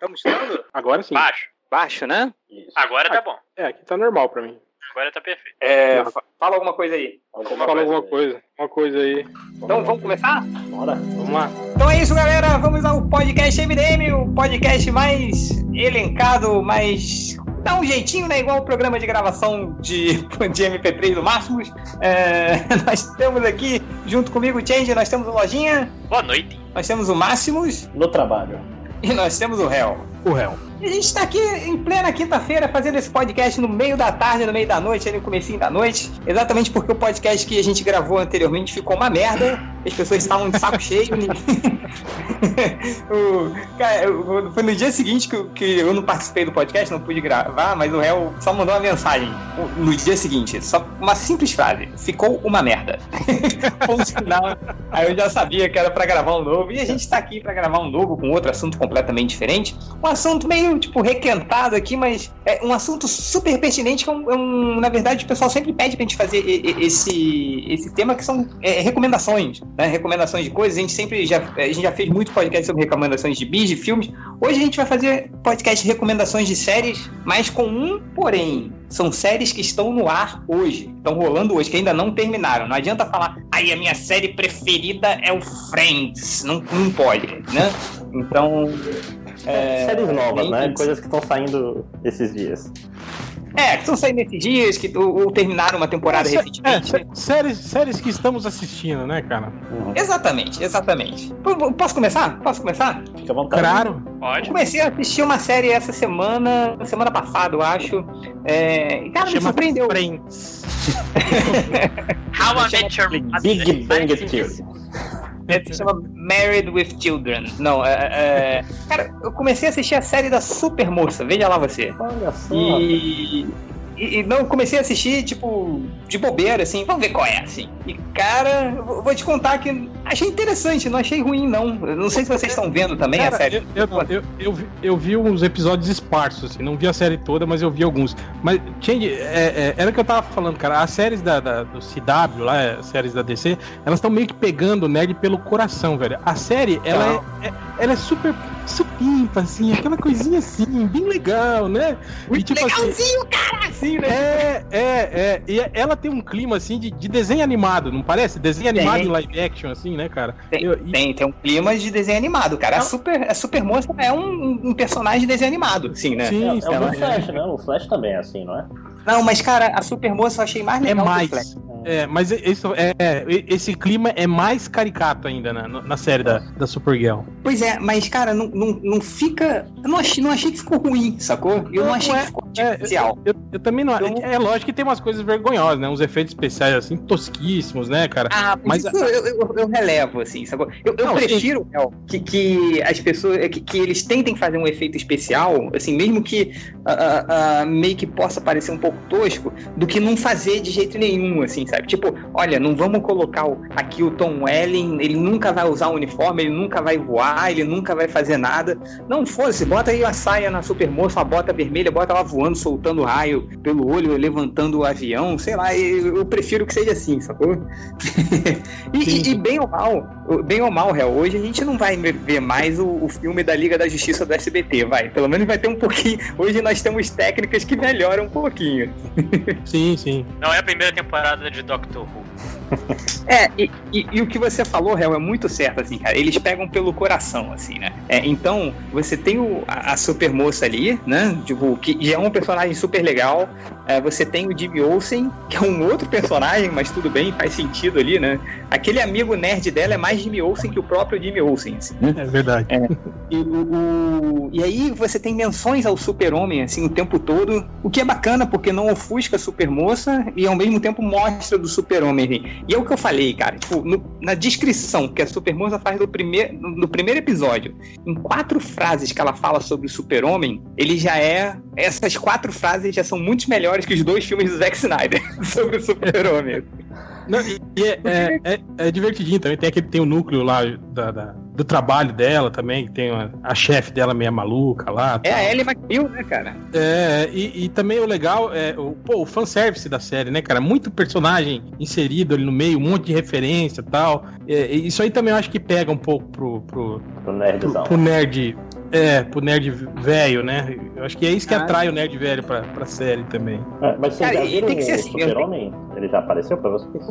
Estamos estando? Agora sim. Baixo. Baixo, né? Isso. Agora tá bom. É, aqui tá normal pra mim. Agora tá perfeito. É, fala alguma coisa aí. Alguma fala alguma coisa. Uma coisa aí. Então vamos começar? Bora. Vamos lá. Então é isso, galera. Vamos ao podcast MDM, o podcast mais elencado, mais dá um jeitinho, né? Igual o programa de gravação de, de MP3 do Máximos. É, nós temos aqui, junto comigo, o Change, nós temos o Lojinha. Boa noite. Nós temos o Máximos. No trabalho. E nós temos o Réu. O Réu. E a gente está aqui em plena quinta-feira fazendo esse podcast no meio da tarde, no meio da noite, ali no comecinho da noite. Exatamente porque o podcast que a gente gravou anteriormente ficou uma merda. As pessoas estavam de saco cheio. o, cara, foi no dia seguinte que, que, eu não participei do podcast, não pude gravar, mas o réu só mandou uma mensagem no dia seguinte. Só uma simples frase. Ficou uma merda. final. Aí eu já sabia que era para gravar um novo. E a gente está aqui para gravar um novo com outro assunto completamente diferente. Um assunto meio meio, tipo, requentado aqui, mas é um assunto super pertinente que é um, é um, na verdade, o pessoal sempre pede pra gente fazer esse, esse tema, que são é, recomendações, né? Recomendações de coisas. A gente sempre já, a gente já fez muito podcast sobre recomendações de bis, de filmes. Hoje a gente vai fazer podcast de recomendações de séries, mas com um porém. São séries que estão no ar hoje, estão rolando hoje, que ainda não terminaram. Não adianta falar, aí a minha série preferida é o Friends. Não, não pode, né? Então, é, Séries novas, né? Coisas que estão saindo esses dias. É, que estão saindo esses dias, que ou, ou terminaram uma temporada é, recentemente. É, séries, séries que estamos assistindo, né, cara? Uhum. Exatamente, exatamente. Posso começar? Posso começar? Fica à vontade. Claro. Pode. Eu comecei a assistir uma série essa semana, semana passada, eu acho. É, e, cara, Chama me surpreendeu. Friends. How I Met Your Big Bang Theory. É, se chama Married with Children. Não, é, é, Cara, eu comecei a assistir a série da Super Moça, veja lá você. Olha só. E e, não, comecei a assistir, tipo, de bobeira, assim, vamos ver qual é, assim. E, cara, vou te contar que achei interessante, não achei ruim, não. Não sei se vocês estão vendo também cara, a série. Eu, eu, eu, eu, vi, eu vi uns episódios esparsos, assim, não vi a série toda, mas eu vi alguns. Mas, Change, é, é, era o que eu tava falando, cara, as séries da, da do CW, lá, as séries da DC, elas estão meio que pegando o nerd pelo coração, velho. A série, ela, é, é, ela é super supimpa, assim, aquela coisinha assim, bem legal, né? Muito e, tipo, assim, legalzinho, assim, cara! Assim, né? É, é, é. E ela tem um clima, assim, de, de desenho animado, não parece? Desenho animado tem. em live action, assim, né, cara? Tem, Eu, e... tem, tem, um clima de desenho animado, cara. A Super, a Super Moça é um, um personagem de desenho animado, assim, né? Sim, é, é o Flash, né? O Flash também é assim, não é? Não, mas, cara, a Super Moça eu achei mais legal é mais. É, mas esse, é, é, esse clima é mais caricato ainda na, na série da, da Supergirl. Pois é, mas, cara, não, não, não fica. Eu não achei, não achei que ficou ruim, sacou? Eu não, não achei é, que ficou é, especial. Eu, eu, eu, também não. Então... É lógico que tem umas coisas vergonhosas, né? Uns efeitos especiais, assim, tosquíssimos, né, cara? Ah, mas isso eu, eu, eu, relevo, assim, sacou? Eu, não, prefiro que, que as pessoas. Que, que, eles tentem fazer um efeito especial, assim, mesmo que uh, uh, meio que possa parecer um pouco tosco, do que não fazer de jeito nenhum, assim, sabe? Tipo, olha, não vamos colocar aqui o Tom Welling, ele nunca vai usar o uniforme, ele nunca vai voar, ele nunca vai fazer nada. Não fosse, bota aí a saia na Supermoça, a bota vermelha, bota ela voando, soltando raio pelo olho, levantando o avião, sei lá, eu prefiro que seja assim, sacou? e, e, e, bem ou mal, bem ou mal, réu, hoje a gente não vai ver mais o, o filme da Liga da Justiça do SBT, vai. Pelo menos vai ter um pouquinho. Hoje nós temos técnicas que melhoram um pouquinho. Sim, sim. Não é a primeira temporada de Doctor Who. É, e, e, e, o que você falou, Hel, é muito certo, assim, cara. Eles pegam pelo coração, assim, né? É, então, você tem o, a, a super moça ali, né? Tipo, que já é um personagem super legal. É, você tem o Jimmy Olsen, que é um outro personagem, mas tudo bem, faz sentido ali, né? Aquele amigo nerd dela é mais Jimmy Olsen que o próprio Jimmy Olsen, assim. É verdade. É, e, o, o, e aí você tem menções ao super-homem, assim, o tempo todo, o que é bacana, porque não ofusca a super moça e ao mesmo tempo mostra do super-homem. E é o que eu falei, cara. Tipo, no, na descrição que a Supermoça faz no, primeir, no, no, primeiro episódio, em quatro frases que ela fala sobre o Super-Homem, ele já é. Essas quatro frases já são muito melhores que os dois filmes do Zack Snyder sobre o Super-Homem. Não, e, e é, é, é, é, divertidinho também. Tem aquele tem o núcleo lá da, da do trabalho dela também, que tem a, a chefe dela meio maluca lá. É tal. a Ellie McBeal, né, cara? É, e, e, também o legal é o, pô, o fanservice da série, né, cara? Muito personagem inserido ali no meio, um monte de referência e tal. É, isso aí também eu acho que pega um pouco pro, pro, pro, nerdzão. pro, pro nerd É, pro nerd velho, né? Eu acho que é isso que ah, atrai o nerd velho pra, pra série também. É, mas você já viu o assim, Super-Homem? Ele já apareceu pra vocês?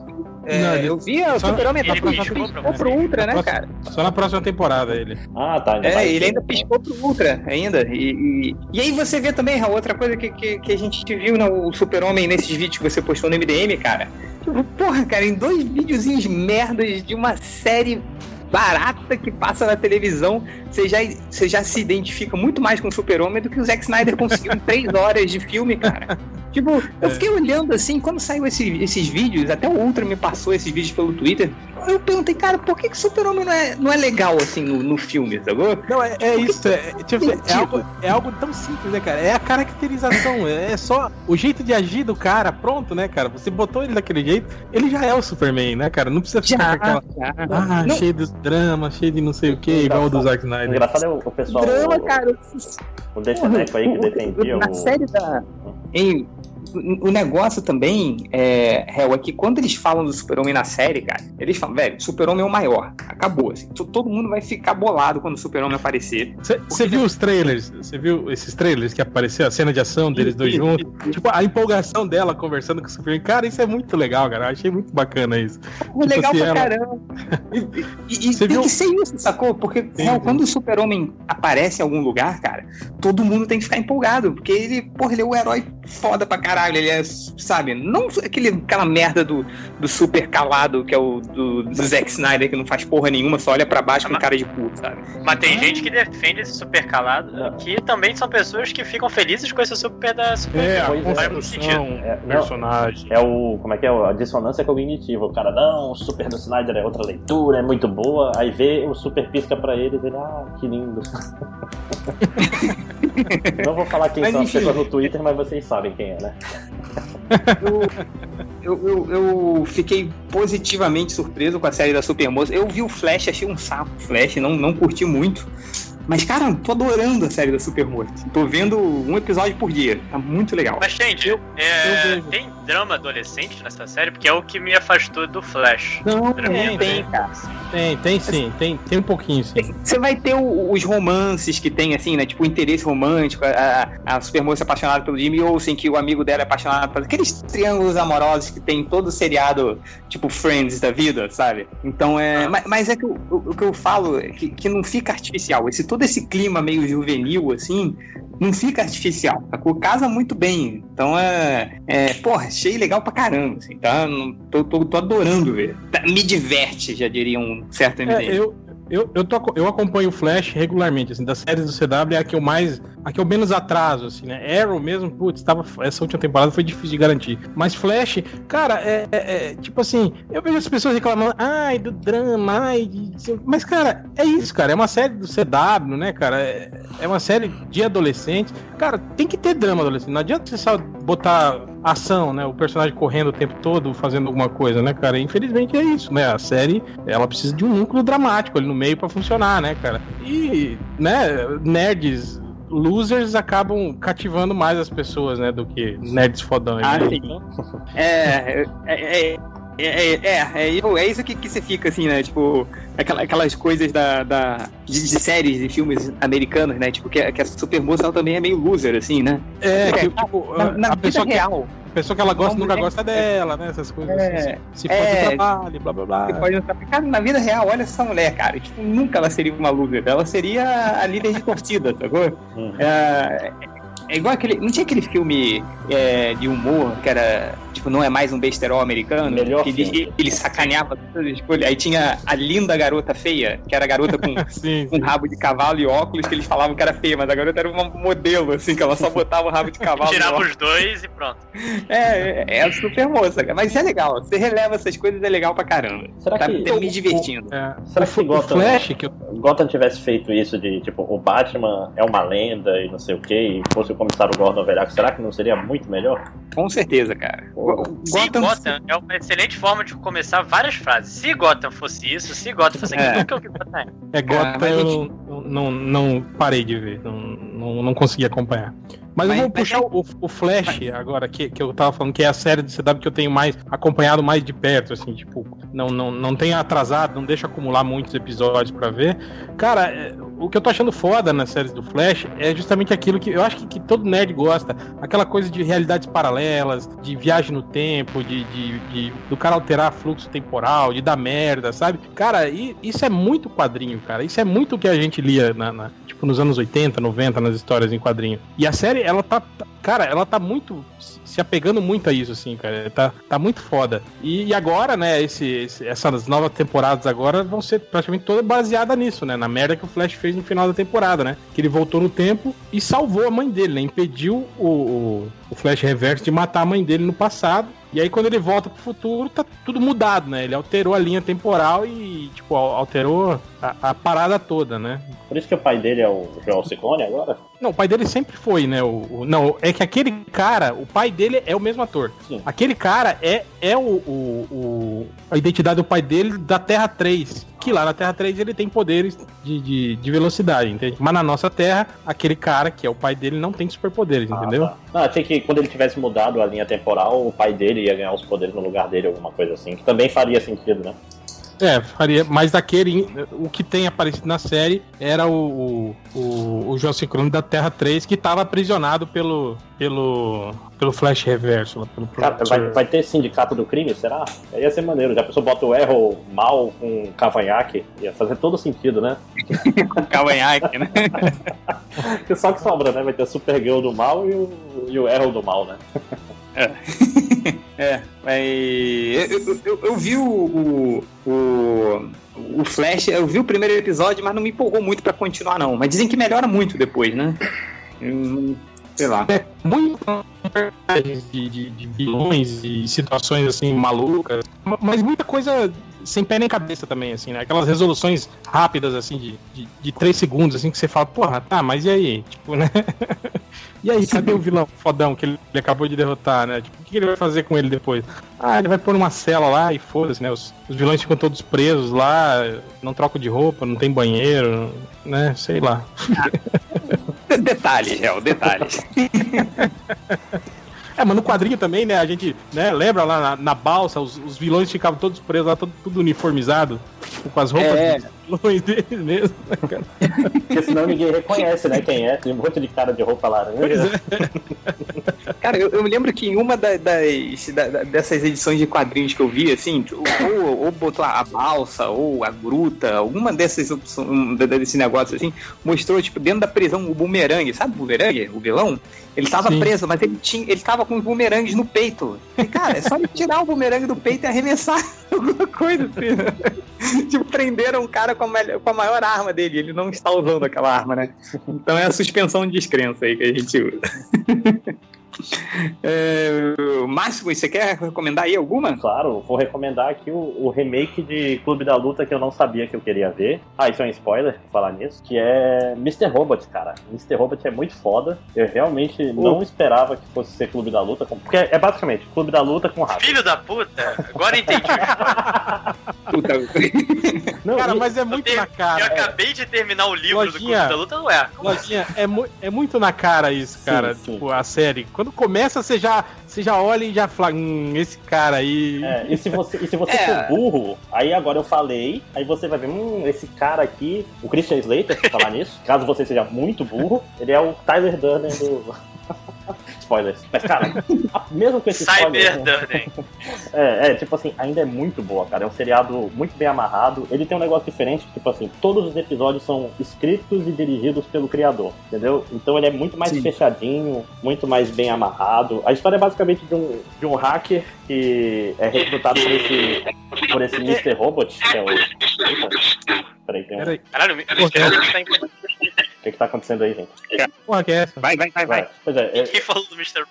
É, não, eu vi o Super-Homem ele piscou pro Ultra, né, cara? Só na próxima temporada ele. Ah, tá. É, ele ainda piscou pro Ultra, ainda. E, e, e aí você vê também, Raul, outra coisa que, que, que a gente viu no Super-Homem nesses vídeos que você postou no MDM, cara. Tipo, porra, cara, em dois videozinhos merdas de uma série barata que passa na televisão, você já, você já se identifica muito mais com o Super-Homem do que o Zack Snyder conseguiu em três horas de filme, cara. Tipo, eu é. fiquei olhando assim, quando saiu esse, esses vídeos, até o Ultra me passou esses vídeos pelo Twitter. Eu perguntei, cara, por que, que o Super-Homem não é, não é legal assim no, no filme, sacou? Não, é, é isso. É, tipo, é, algo, é algo tão simples, né, cara? É a caracterização, é só o jeito de agir do cara, pronto, né, cara? Você botou ele daquele jeito, ele já é o Superman, né, cara? Não precisa ficar já, com aquela. Já. Ah, não. cheio de drama, cheio de não sei o que, igual o do Zack Snyder. Engraçado é o, o pessoal. Drama, o, cara. O Deceneco aí que defendia o. Na série da. Em o negócio também, é, é que quando eles falam do Super-Homem na série, cara, eles falam, velho, Super-Homem é o maior. Acabou. Assim, todo mundo vai ficar bolado quando o Super-Homem aparecer. Você viu os trailers? Você viu esses trailers que apareceu, a cena de ação deles dois juntos? tipo, a empolgação dela conversando com o Super-Homem. Cara, isso é muito legal, cara. Eu achei muito bacana isso. Tipo, legal assim, pra ela... caramba. E, e, e tem viu? que ser isso, sacou? Porque, sim, Hell, quando o Super-Homem aparece em algum lugar, cara, todo mundo tem que ficar empolgado. Porque ele, porra, ele é o herói foda pra caralho caralho, ele é, sabe, não aquele, aquela merda do, do super calado que é o do, do Zack Snyder, que não faz porra nenhuma, só olha pra baixo com cara de cu, sabe? Mas tem gente que defende esse super calado, não. que também são pessoas que ficam felizes com esse super da super é, a construção, é, personagem. É o, como é que é, a dissonância cognitiva, o cara, não, o super do Snyder é outra leitura, é muito boa, aí vê o super pisca pra ele e ele, ah, que lindo. não vou falar quem mas, são as pessoas no Twitter, mas vocês sabem quem é, né? eu, eu, eu, fiquei positivamente surpreso com a série da Supermoça. Eu vi o Flash, achei um saco Flash, não, não curti muito. Mas, cara, tô adorando a série da Supermoça. Tô vendo um episódio por dia. Tá muito legal. Mas, gente, eu, é, eu tem drama adolescente nessa série? Porque é o que me afastou do Flash. Não, tem, tem, cara. Tem, tem sim. Tem, tem um pouquinho, sim. Você vai ter o, os romances que tem, assim, né? Tipo, o interesse romântico. A, a Supermoça apaixonada pelo Jimmy Olsen, que o amigo dela é apaixonado por... Aqueles triângulos amorosos que tem todo seriado, tipo, Friends da vida, sabe? Então, é... Ah. Mas, mas, é que o, o, que eu falo é que, que não fica artificial. Esse todo esse clima meio juvenil, assim, não fica artificial. A cor casa muito bem. Então é. é porra, achei legal pra caramba, assim, tá? Tô, tô, tô adorando ver. Tá, me diverte, já diria um certo MDM. É, eu, eu, eu, tô, eu acompanho o Flash regularmente, assim, das séries do CW é a que eu mais. A que eu menos atraso, assim, né? Arrow mesmo, putz, tava, essa última temporada foi difícil de garantir. Mas Flash, cara, é, é, é tipo assim, eu vejo as pessoas reclamando, ai, do drama, ai, mas, cara, é isso, cara, é uma série do CW, né, cara? É, é uma série de adolescentes. Cara, tem que ter drama adolescente. Não adianta você só botar ação, né? O personagem correndo o tempo todo, fazendo alguma coisa, né, cara? Infelizmente é isso, né? A série, ela precisa de um núcleo dramático ali no meio para funcionar, né, cara? E, né, nerds losers acabam cativando mais as pessoas, né, do que nerds fodões. Ah, né? sim. É, é, é, é, é, é, é, isso que, que você fica, assim, né? Tipo, aquela, aquelas coisas da, da de, de, séries e filmes americanos, né? Tipo, que, que a super moça também é meio loser, assim, né? É, que, tipo, na, na a pessoa real. A pessoa que ela gosta nunca gosta dela, né? Essas coisas é, assim. Se for é, trabalho, blá blá blá. Você pode cara, na vida real, olha essa mulher, cara. Tipo, nunca ela seria uma loser. Ela seria a líder de torcida, sacou? Uhum. É, é igual aquele. Não tinha aquele filme é, de humor que era. Tipo, não é mais um besterol americano? Melhor que ele, ele sacaneava todas as escolhas. Aí tinha a linda garota feia, que era a garota com, sim, com sim. rabo de cavalo e óculos, que eles falavam que era feia, mas a garota era um modelo, assim, que ela só botava o rabo de cavalo. Tirava os dois e pronto. É, é, é super moça, cara. Mas é legal. Você releva essas coisas, é legal pra caramba. Será tá que. me divertindo. O, é, será que o Gotham, Flash, que eu... Gotham tivesse feito isso de, tipo, o Batman é uma lenda e não sei o que, e fosse o comissário Gordon Velhaco, será que não seria muito melhor? Com certeza, cara. Se Gotham... Gotham é uma excelente forma de começar várias frases. Se Gotham fosse isso, se Gotham fosse aquilo, é. nunca eu vi Gotham. É, Gotham ah, eu gente... não, não, parei de ver, não, não, não consegui acompanhar. Mas, mas eu vou puxar o, o, Flash agora, que, que eu tava falando, que é a série do CW que eu tenho mais acompanhado mais de perto, assim, tipo, não, não, não tenho atrasado, não deixa acumular muitos episódios para ver. Cara, é, o que eu tô achando foda nas séries do Flash é justamente aquilo que eu acho que, que todo nerd gosta. Aquela coisa de realidades paralelas, de viagem no tempo, de, de, de do cara alterar fluxo temporal, de dar merda, sabe? Cara, e, isso é muito quadrinho, cara. Isso é muito o que a gente lia na, na, tipo, nos anos 80, 90, nas histórias em quadrinho. E a série, ela tá. Cara, ela tá muito se apegando muito a isso, assim, cara. Tá, tá muito foda. E, e agora, né, esse, esse, essas novas temporadas agora vão ser praticamente todas baseadas nisso, né? Na merda que o Flash fez no final da temporada, né? Que ele voltou no tempo e salvou a mãe dele, né? Impediu o, o, o Flash Reverso de matar a mãe dele no passado. E aí, quando ele volta pro futuro, tá tudo mudado, né? Ele alterou a linha temporal e, tipo, alterou a, a parada toda, né? Por isso que o pai dele é o Joel Ciccone agora? Não, o pai dele sempre foi, né? O, o, não, é que aquele cara, o pai dele é o mesmo ator. Sim. Aquele cara é, é o, o, a identidade do pai dele da Terra 3. Que lá na Terra 3 ele tem poderes de, de, de velocidade, entende? Mas na nossa Terra, aquele cara, que é o pai dele, não tem superpoderes, ah, entendeu? Tá. Não, achei que quando ele tivesse mudado a linha temporal, o pai dele ia ganhar os poderes no lugar dele, alguma coisa assim. Que também faria sentido, né? É, faria. Mas daquele. O que tem aparecido na série era o, o, o João Sincrone da Terra 3, que estava aprisionado pelo. pelo. pelo Flash Reverso. Pelo Cara, vai, vai, ter sindicato do crime, será? Aí ia ser maneiro. Já a pessoa bota o erro mal com cavanhaque. Ia fazer todo sentido, né? com cavanhaque, né? que só que sobra, né? Vai ter o Supergirl do mal e o, e o erro do mal, né? É. é, mas eu, eu, eu, vi o, o, o Flash, eu vi o primeiro episódio, mas não me empolgou muito para continuar, não. Mas dizem que melhora muito depois, né? Eu, sei lá. É muito de, de, de vilões e situações assim malucas, mas muita coisa sem pé nem cabeça também, assim, né? Aquelas resoluções rápidas, assim, de, de, de três segundos, assim, que você fala, porra, tá, mas e aí? Tipo, né? e aí, cadê o vilão fodão que ele, acabou de derrotar, né? Tipo, o que ele vai fazer com ele depois? Ah, ele vai pôr uma cela lá e foda-se, né? Os, os vilões ficam todos presos lá, não trocam de roupa, não tem banheiro, né? Sei lá. detalhes, Real, detalhes. É, mas no quadrinho também, né? A gente né, lembra lá na, na balsa, os, os, vilões ficavam todos presos lá, todo, tudo uniformizado, tipo, com as roupas é. dos vilões deles mesmo, né, cara? Porque senão ninguém reconhece, né, quem é. Tem um monte de cara de roupa laranja. É. cara, eu, eu, me lembro que em uma da, das, da, dessas edições de quadrinhos que eu vi, assim, ou, ou botou a balsa, ou a gruta, alguma dessas opções, desse negócio assim, mostrou, tipo, dentro da prisão o bumerangue, sabe o bumerangue? O vilão? Ele tava Sim. preso, mas ele tinha, ele tava com bumerangues no peito. E, cara, é só ele tirar o bumerangue do peito e arremessar alguma coisa assim. tipo, prenderam um cara com a, melhor, com a maior arma dele. Ele não está usando aquela arma, né? Então é a suspensão de descrença aí que a gente usa. É, Máximo, você quer recomendar aí alguma? Claro, vou recomendar aqui o, o, remake de Clube da Luta que eu não sabia que eu queria ver. Ah, isso é um spoiler, falar nisso. Que é Mr. Robot, cara. Mr. Robot é muito foda. Eu realmente uh. não esperava que fosse ser Clube da Luta. Porque é basicamente Clube da Luta com rato. Filho da puta! Agora entendi. puta. não, cara, mas é muito na cara. Eu acabei de terminar o livro Lojinha, do Clube da Luta, não é? Lojinha, é, mu é muito na cara isso, cara. Sim, tipo, sim. a série. Quando começa, você já, você já olha e já fala, hum, esse cara aí. É, e se você, e se você é. for burro, aí agora eu falei, aí você vai ver, hum, esse cara aqui, o Christian Slater, falar nisso, caso você seja muito burro, ele é o Tyler Durden do. spoilers. Mas, cara, mesmo com esse spoiler. Cyber é, é, tipo assim, ainda é muito boa, cara. É um seriado muito bem amarrado. Ele tem um negócio diferente, tipo assim, todos os episódios são escritos e dirigidos pelo criador, entendeu? Então ele é muito mais Sim. fechadinho, muito mais bem amarrado. A história é basicamente de um, de um hacker que é recrutado por esse, por esse Mr. Robot, que é o. Eita. Peraí, tem um. Caralho, o Mr. Robot tá em o que, que tá acontecendo aí, gente? Porra, que é essa? Vai, vai, vai, vai. Pois é, é... Quem falou do Mr.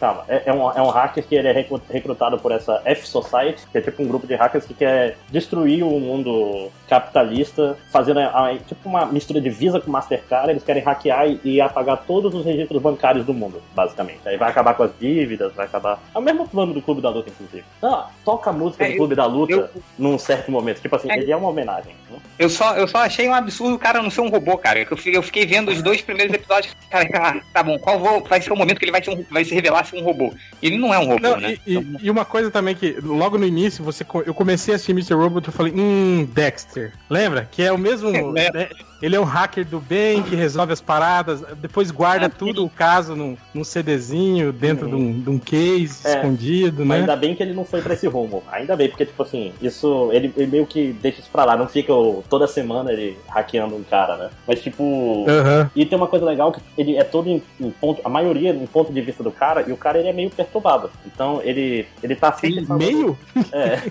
Calma, é, é, um, é um hacker que ele é recrutado por essa F-Society, que é tipo um grupo de hackers que quer destruir o mundo capitalista, fazendo a, a, tipo uma mistura de Visa com Mastercard. Eles querem hackear e, e, apagar todos os registros bancários do mundo, basicamente. Aí vai acabar com as dívidas, vai acabar. É o mesmo plano do Clube da Luta, inclusive. Ah, toca a música é, do Clube eu, da Luta eu, num certo momento. Tipo assim, é, ele é uma homenagem. Né? Eu só, eu só achei um absurdo o cara não ser um robô, cara. Eu, eu fiquei vendo os dois primeiros episódios. Cara, ah, tá bom, qual vou, vai ser o momento que ele vai, ser um, vai se revelar acha um robô. Ele não é um robô, Não, né? e, e- e uma coisa também que, logo no início, você, eu comecei a assistir Mr. Robot eu falei, hum, Dexter. Lembra? Que é o mesmo. Lembro. né? Ele é um hacker do bem que resolve as paradas, depois guarda Ah, tudo o caso num, num CDzinho dentro de, um, de um case É. escondido, né? ainda bem que ele não foi pra esse rumo. Ainda bem, porque, tipo assim, isso. Ele, ele meio que deixa isso pra lá. Não fica toda semana ele hackeando um cara, né? Mas, tipo. Aham. E tem uma coisa legal que ele é todo em, em ponto. A maioria em ponto de vista do cara, e o cara ele é meio perturbado. Então ele, ele tá sempre. Ele- falando- Meio? É.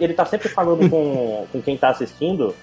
Ele tá sempre falando com, com quem tá assistindo.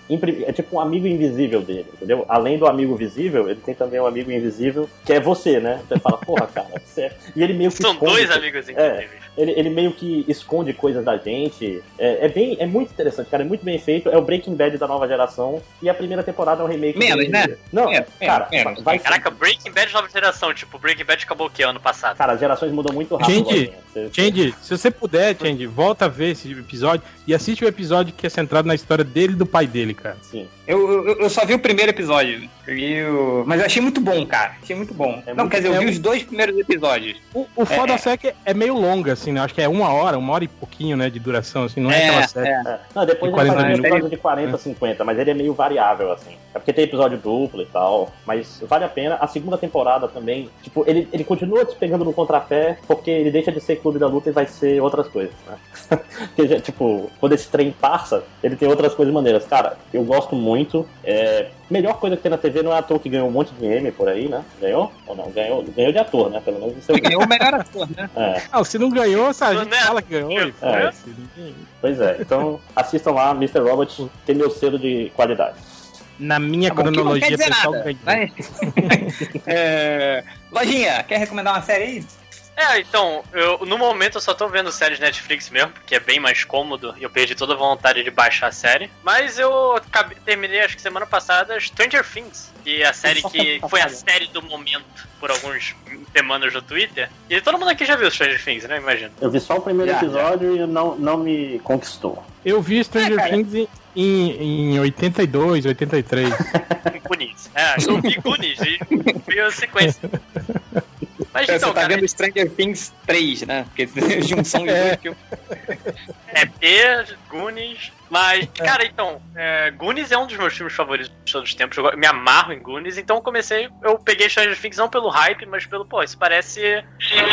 É tipo um amigo invisível dele, entendeu? Além do amigo visível, ele tem também um amigo invisível, que é você, né? Você fala, porra, cara, você é... E ele meio que São esconde- dois amigos incríveis. Ele, ele meio que esconde coisas da gente. É, é bem, é muito interessante, cara. É muito bem feito. É o Breaking Bad da nova geração. E a primeira temporada é um remake. Menos, né? Não, Menos, cara, menos. vai Caraca, Breaking Bad nova geração. Tipo, Breaking Bad acabou o que ano passado? Cara, as gerações mudam muito rápido. Gente, Lojinha. Você- Change, se você puder, Change, volta a ver esse episódio e assiste o episódio que é centrado na história dele e do pai dele, cara. Sim. Eu, eu, eu só vi o primeiro episódio. O- Mas eu achei muito bom, cara. Achei muito bom. É não, muito- quer dizer, eu é vi os dois primeiros episódios. O, o foda É. é, que é meio longa, assim, né? Acho que é uma hora, uma hora e pouquinho, né, de duração, assim, não é, É, aquela série. é. É. Não, depois De ele 40 faz um minutos. episódio de 40, 50, mas ele é meio variável, assim. É porque tem episódio duplo e tal, mas vale a pena. A segunda temporada também, tipo, ele, ele continua te pegando no contrapé, porque ele deixa de ser clube da luta e vai ser outras coisas, né? Porque, tipo, quando esse trem passa, ele tem outras coisas maneiras. Cara, eu gosto muito. É... Melhor coisa que tem na TV não é ator que ganhou um monte de M por aí, né? Ganhou? Ou não? Ganhou, ganhou de ator, né? Pelo menos isso Ganhou o melhor ator, né? é. Ah, se não ganhou, sabe, a gente Não é- fala que ganhou e É. ninguém- Pois é, então assistam lá, Mr. Robot tem meu selo de qualidade. Na minha Tá bom, que não cronologia quer dizer pessoal, nada. ganhou. Vai. É, Lojinha, quer recomendar uma série aí? É, então, eu, no momento eu só tô vendo séries Netflix mesmo, porque é bem mais cômodo e eu perdi toda a vontade de baixar a série. Mas eu acabei- terminei, acho que semana passada, Stranger Things, que é a série que foi a série do momento por algumas semanas no Twitter. E todo mundo aqui já viu Stranger Things, né? Imagino. Eu vi só o primeiro Já, episódio e não, não me conquistou. Eu vi Stranger É. Things em, em, em 82, 83. Goonies. É, eu vi Goonies e vi a sequência. Mas Você então, tá cara, vendo Stranger Things 3, né? Porque é junção de É. dois filmes. É P, Goonies. Mas, cara, então, é, Goonies é um dos meus filmes favoritos de todos os tempos. Eu me amarro em Goonies, então eu comecei. Eu peguei Stranger Things não pelo hype, mas pelo, pô, isso parece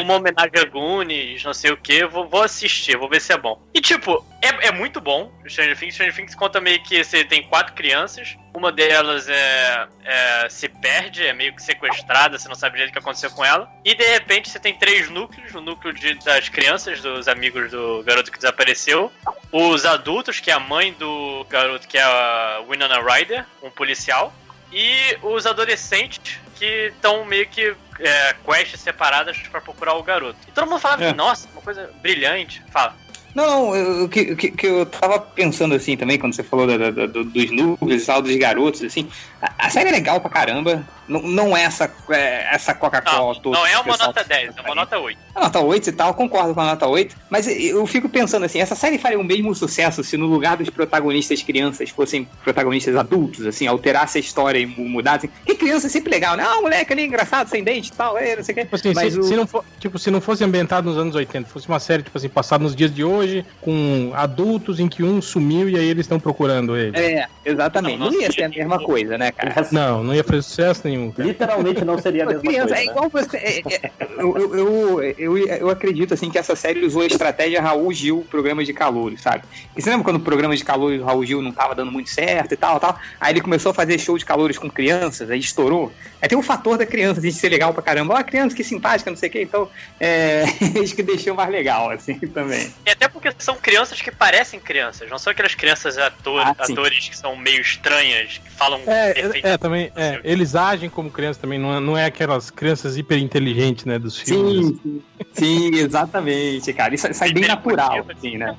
uma homenagem a Goonies, não sei o que. Vou, vou assistir, vou ver se é bom. E, tipo, é, é muito bom o Stranger Things. Stranger Things conta meio que você tem quatro crianças. Uma delas é, é- se perde, é meio que sequestrada, você não sabe direito o que aconteceu com ela. E de repente você tem três núcleos: o núcleo de- das crianças, dos amigos do garoto que desapareceu, os adultos, que é a mãe do garoto, que é a Winona Ryder, um policial, e os adolescentes que estão meio que é, quests separadas pra procurar o garoto. E todo mundo falava, É. nossa, uma coisa brilhante. Fala. Não, o que, que, que eu tava pensando assim também, quando você falou da- da- do- dos núcleos e tal, dos garotos, assim, a, a série é legal pra caramba. Não, não é essa, é, essa Coca-Cola Não, toda. não é uma nota fica 10, é uma nota 8. A nota 8 e tal, concordo com a nota 8, mas eu fico pensando assim, essa série faria o mesmo sucesso se no lugar dos protagonistas crianças fossem protagonistas adultos, assim, alterasse a história e mu- mudasse. Que criança é sempre legal, né? Ah, moleque ali engraçado, sem dente e tal, é, não sei o quê. Tipo assim, Mas se, o- se não for, tipo, se não fosse ambientado nos anos 80, fosse uma série, tipo assim, passada nos dias de hoje, com adultos em que um sumiu e aí eeles estão procurando ele. É, exatamente. Não, Não, ia ser a mesma coisa, né, cara? Não, não ia fazer sucesso nenhum, cara. Literalmente não seria a mesma criança, coisa. é né? igual você. é- é- eu, eu, eu, eu, acredito assim que essa série usou a estratégia Raul Gil, programa de calor, sabe? E você lembra quando o programa de calor do Raul Gil não tava dando muito certo e tal, tal? Aí ele começou a fazer show de calores com crianças, aí estourou. Aí tem o fator da criança, de ser legal pra caramba. Ó, a criança que simpática, não sei o quê. Então, é. Acho que deixou mais legal, assim, também. E até porque são crianças que parecem crianças, não são aquelas crianças ator, Ah, atores que são meio estranhas, que falam É. é, é, também, é, eles agem como crianças também, não é, não é aquelas crianças hiper inteligentes, né, dos filmes. Sim, sim, sim, exatamente, cara. Isso sai bem natural, assim, né?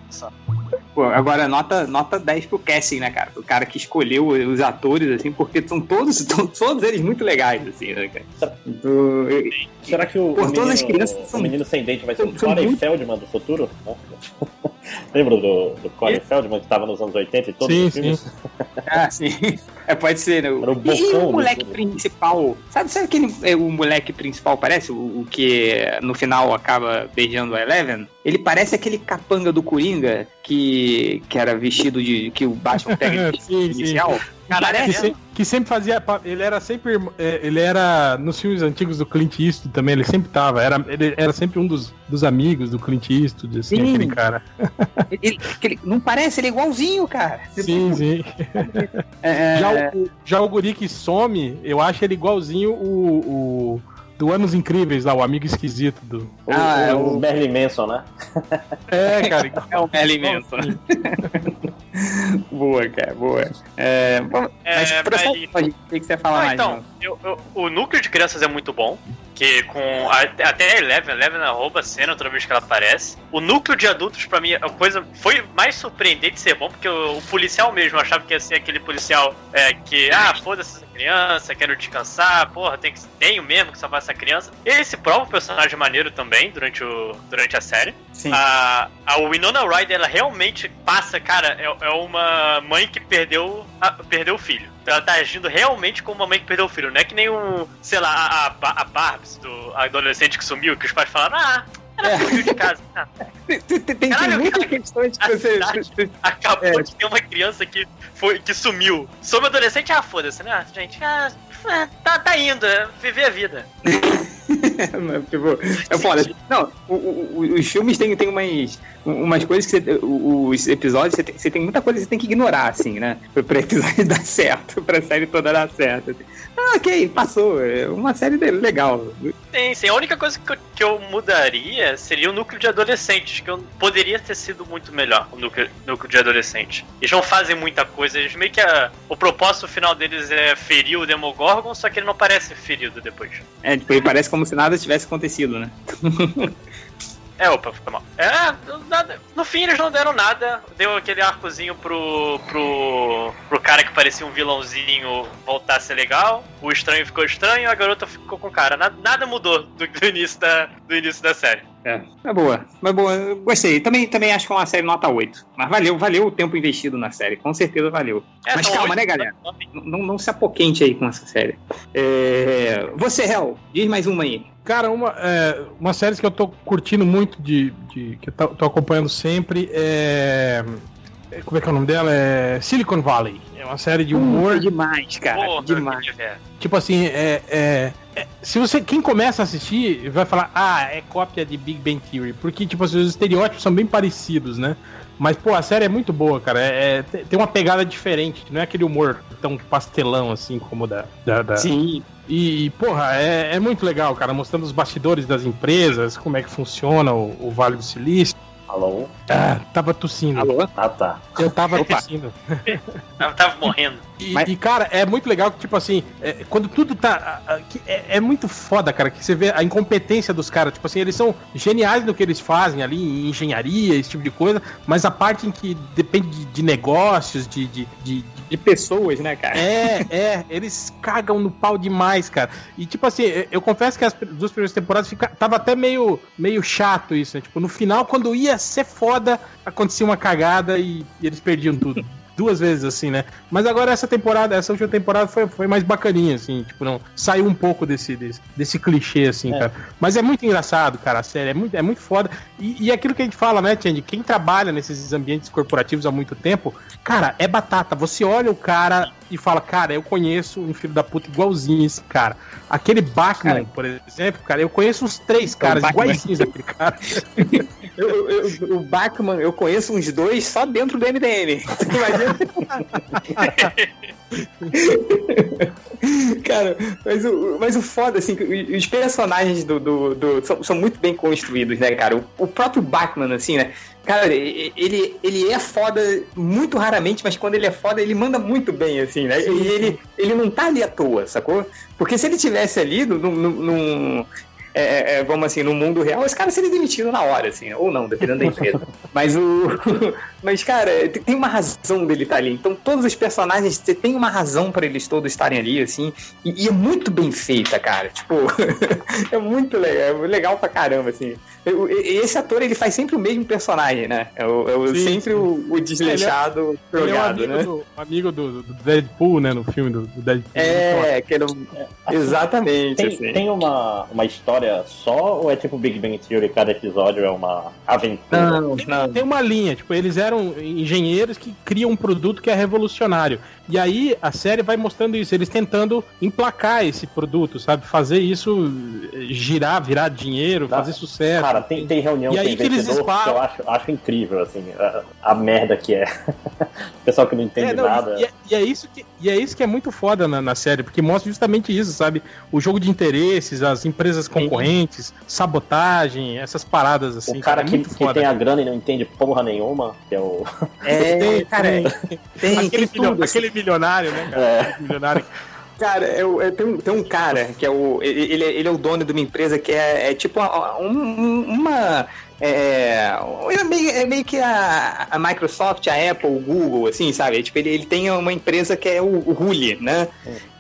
Pô, agora nota, nota 10 pro casting, né, cara? O cara que escolheu os atores, assim, porque são todos, são todos eles muito legais, assim, né, cara? Do- Será que o, Pô, o todas as menino, crianças o são- menino sem dente vai ser o Corey muito- Feldman do futuro? Lembra do, do Corey Feldman que tava nos anos 80 e todos Sim, os filmes? sim. Ah, sim. É, pode ser, né? Era o E o moleque principal. Sabe, sabe aquele é, o moleque principal parece? O, o que no final acaba beijando a Eleven? Ele parece aquele capanga do Coringa que, que era vestido de. que o Batman pega de Sim, sim. inicial. Que, Parece. se- que sempre fazia. Ele era sempre. é, Ele era. Nos filmes antigos do Clint Eastwood também, ele sempre tava. Era, ele era sempre um dos, dos amigos do Clint Eastwood, assim, Sim. aquele cara. Ele, aquele- não parece, ele é igualzinho, cara. Sim, sim. É, Já o, já o Guri que some, eu acho ele igualzinho o. o do Anos Incríveis lá, o amigo esquisito do. O, Ah, é o o- Merlin Manson, né? É, cara. é o alimento. boa, cara, boa. É, bom, É, mas, mas- pode, pode, o que você fala Ah, mais? então, eu- eu- o núcleo de crianças é muito bom. Que com. a- Até a Eleven, a Eleven rouba a cena toda vez que ela aparece. O núcleo de adultos, pra mim, a coisa foi mais surpreendente de ser bom, porque o, o policial mesmo achava que ia ser aquele policial é, que, ah, foda-se essa criança, quero descansar, porra, tem que, tenho mesmo que salvar essa criança. Ele se prova um personagem maneiro também durante, o, durante a série. Sim. A, a Winona Ryder, ela realmente passa, cara, é, é uma mãe que perdeu, a- perdeu o filho. Então ela tá agindo realmente como uma mãe que perdeu o filho. Não é que nem o, sei lá, a, a, a Barbs, do adolescente que sumiu, que os pais falaram, ah, ela fugiu de casa. Ah, Tem, tem, tem, Caralho, muitas cara. questões que A você. Acabou É. de ter uma criança que, foi, que sumiu. Some adolescente, ah, foda-se, né? Gente, ah, ah, tá, tá indo, é viver a vida. Mas, tipo, é foda. Não, o- o- os filmes têm, têm umas, umas coisas que você, os episódios, você tem, você tem muita coisa que você tem que ignorar, assim, né? Pra, pra episódio dar certo, pra série toda dar certo. assim. Ah, ok, passou. É uma série legal. Sim, sim. A única coisa que eu, que eu mudaria seria o núcleo de adolescentes, que eu, poderia ter sido muito melhor, o núcleo, núcleo de adolescente. Eles não fazem muita coisa, eles meio que a- o propósito final deles é ferir o Demogorgon, só que ele não parece ferido depois. É, tipo, e parece como se nada tivesse acontecido, né? É, opa, fica mal. É, nada- no fim eles não deram nada, deu aquele arcozinho pro, pro, pro cara que parecia um vilãozinho voltar a ser legal, o estranho ficou estranho, a garota ficou com cara. Nada, nada mudou do, do início da, do início da série. É, é boa. Mas boa, eu gostei. Também, também acho que é uma série nota 8. Mas valeu, valeu o tempo investido na série. Com certeza valeu. É, Mas calma, oito- né, galera? Não, não, não se apoquente aí com essa série. É, Você, Hel, diz mais uma aí. Cara, uma, é, uma série que eu tô curtindo muito de. de- que eu tô, tô acompanhando sempre é. É, Como é que é o nome dela? É Silicon Valley. É uma série de humor. Hum, demais, cara. Porra, demais. que tiver. Tipo assim, é, é- é- se você quem começa a assistir vai falar, ah, é cópia de Big Bang Theory, porque tipo assim, os estereótipos são bem parecidos, né? Mas pô, a série é muito boa, cara. É, é- tem uma pegada diferente, não é aquele humor tão pastelão assim como o da, da, da- Sim. E, porra, é, é muito legal, cara, mostrando os bastidores das empresas, como é que funciona o, o Vale do Silício. Alô? Ah, tava tossindo. Alô? Ah, tá. Eu tava Opa. tossindo. Eu tava morrendo. E, Mas- e, cara, é muito legal que, tipo assim, é, quando tudo tá. é, é muito foda, cara, que você vê a incompetência dos caras. Tipo assim, eles são geniais no que eles fazem ali, em engenharia, esse tipo de coisa, mas a parte em que depende de, de negócios, de, de, de- de- pessoas, né, cara? É, é, eles cagam no pau demais, cara. E tipo assim, eu- eu confesso que as duas primeiras temporadas fica, tava até meio, meio chato isso, né? Tipo, no final, quando ia ser foda, acontecia uma cagada e, e eles perdiam tudo. Duas vezes assim, né? Mas agora essa temporada, essa última temporada foi, foi mais bacaninha, assim, tipo, não. Saiu um pouco desse, desse, desse clichê, assim, É. cara. Mas é muito engraçado, cara, a série. É muito, é muito foda. E, e aquilo que a gente fala, né, Tiandi? Quem trabalha nesses ambientes corporativos há muito tempo, cara, é batata. Você olha o cara e fala, cara, eu conheço um filho da puta igualzinho esse cara. Aquele Bachman, Cara. por exemplo, cara, eu conheço uns três caras Bachman. iguaizinhos daquele cara. Eu, eu- o Bachman, eu conheço uns dois só dentro do MDM. Imagina? Cara, mas o, mas o foda, assim, que os personagens do, do, do- são, são muito bem construídos, né, cara? O, o próprio Bachman, assim, né? Cara, ele, ele é foda muito raramente, mas quando ele é foda, ele manda muito bem, assim, né? E ele, ele não tá ali à toa, sacou? Porque se ele tivesse ali num- é, é, vamos assim, no mundo real, esse cara seria demitido na hora, assim, ou não, dependendo da empresa. mas o. Mas, cara, tem uma razão dele estar ali. Então, todos os personagens, você tem uma razão para eles todos estarem ali, assim. E, e, é muito bem feita, cara. Tipo, é muito legal, é legal pra caramba, assim. Esse ator, ele faz sempre o mesmo personagem, né? É, o, é o sempre o, o, desleixado, ele é, drogado, ele é um amigo né? Do, amigo do, do, Deadpool, né? No filme do, do Deadpool. É, que ele, exatamente. Tem, assim. tem uma, uma história só ou é tipo Big Bang Theory, cada episódio é uma aventura? Não, não. Tem uma linha, tipo, eles eram engenheiros que criam um produto que é revolucionário. E aí a série vai mostrando isso, eles tentando emplacar esse produto, sabe? Fazer isso girar, virar dinheiro, tá. fazer sucesso. Cara, tem, tem reunião e aí que eles que eu acho, acho incrível, assim, a, a merda que é. o pessoal que não entende é, não, nada. E, é, e, é isso que, e é isso que é muito foda na, na, série, porque mostra justamente isso, sabe? O jogo de interesses, as empresas concorrentes, Sim. sabotagem, essas paradas assim. O cara, cara é que, que tem a grana e não entende porra nenhuma, que é o. É, tem, cara, tem, aquele, tem tudo, assim. aquele milionário, né, cara? É. Milionário. Cara, é, é, tem, um, tem um cara que é o. Ele, ele é o dono de uma empresa que é, é tipo uma, uma é, é, meio, é meio que a, a, Microsoft, a Apple, o Google, assim, sabe? Tipo, ele, ele tem uma empresa que é o, o Huli, né?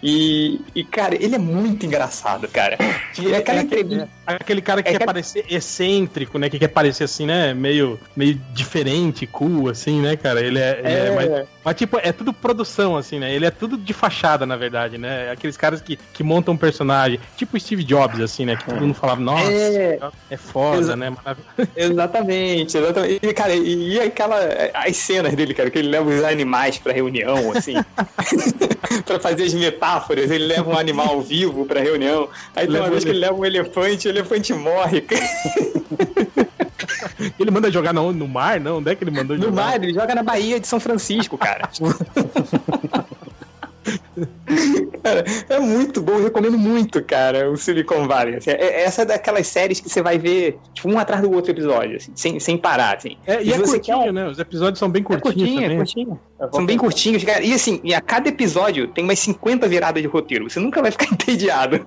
E, e, cara, ele é muito engraçado, cara. É aquela entrevista. É aquele cara que é quer parecer excêntrico, né? Que quer parecer assim, né? Meio, meio diferente, cool, assim, né, cara? Ele é. Ele é... é mais... Mas, tipo, é tudo produção, assim, né? Ele é tudo de fachada, na verdade, né? Aqueles caras que, que montam um personagem. Tipo Steve Jobs, assim, né? Que todo mundo falava, nossa, é, é foda, Exa... né? Exatamente, exatamente. E, cara, e, e aquela. As cenas dele, cara, que ele leva os animais pra reunião, assim. pra fazer as metáforas. Ele leva um animal vivo pra reunião. Aí tem uma vez que ele leva um elefante, o elefante morre. ele manda jogar no, no mar, não? Onde é que ele mandou no jogar? No mar, ele joga na Bahia de São Francisco, cara. cara, é muito bom, eu recomendo muito, cara, o Silicon Valley. Assim, é, essa é daquelas séries que você vai ver tipo, um atrás do outro episódio, assim, sem, sem parar. Assim. É, e, e é curtinho, quer... né? Os episódios são bem curtinhos. É curtinho, também. é curtinho. São bem curtinhos, cara. E assim, e a cada episódio tem umas 50 viradas de roteiro. Você nunca vai ficar entediado.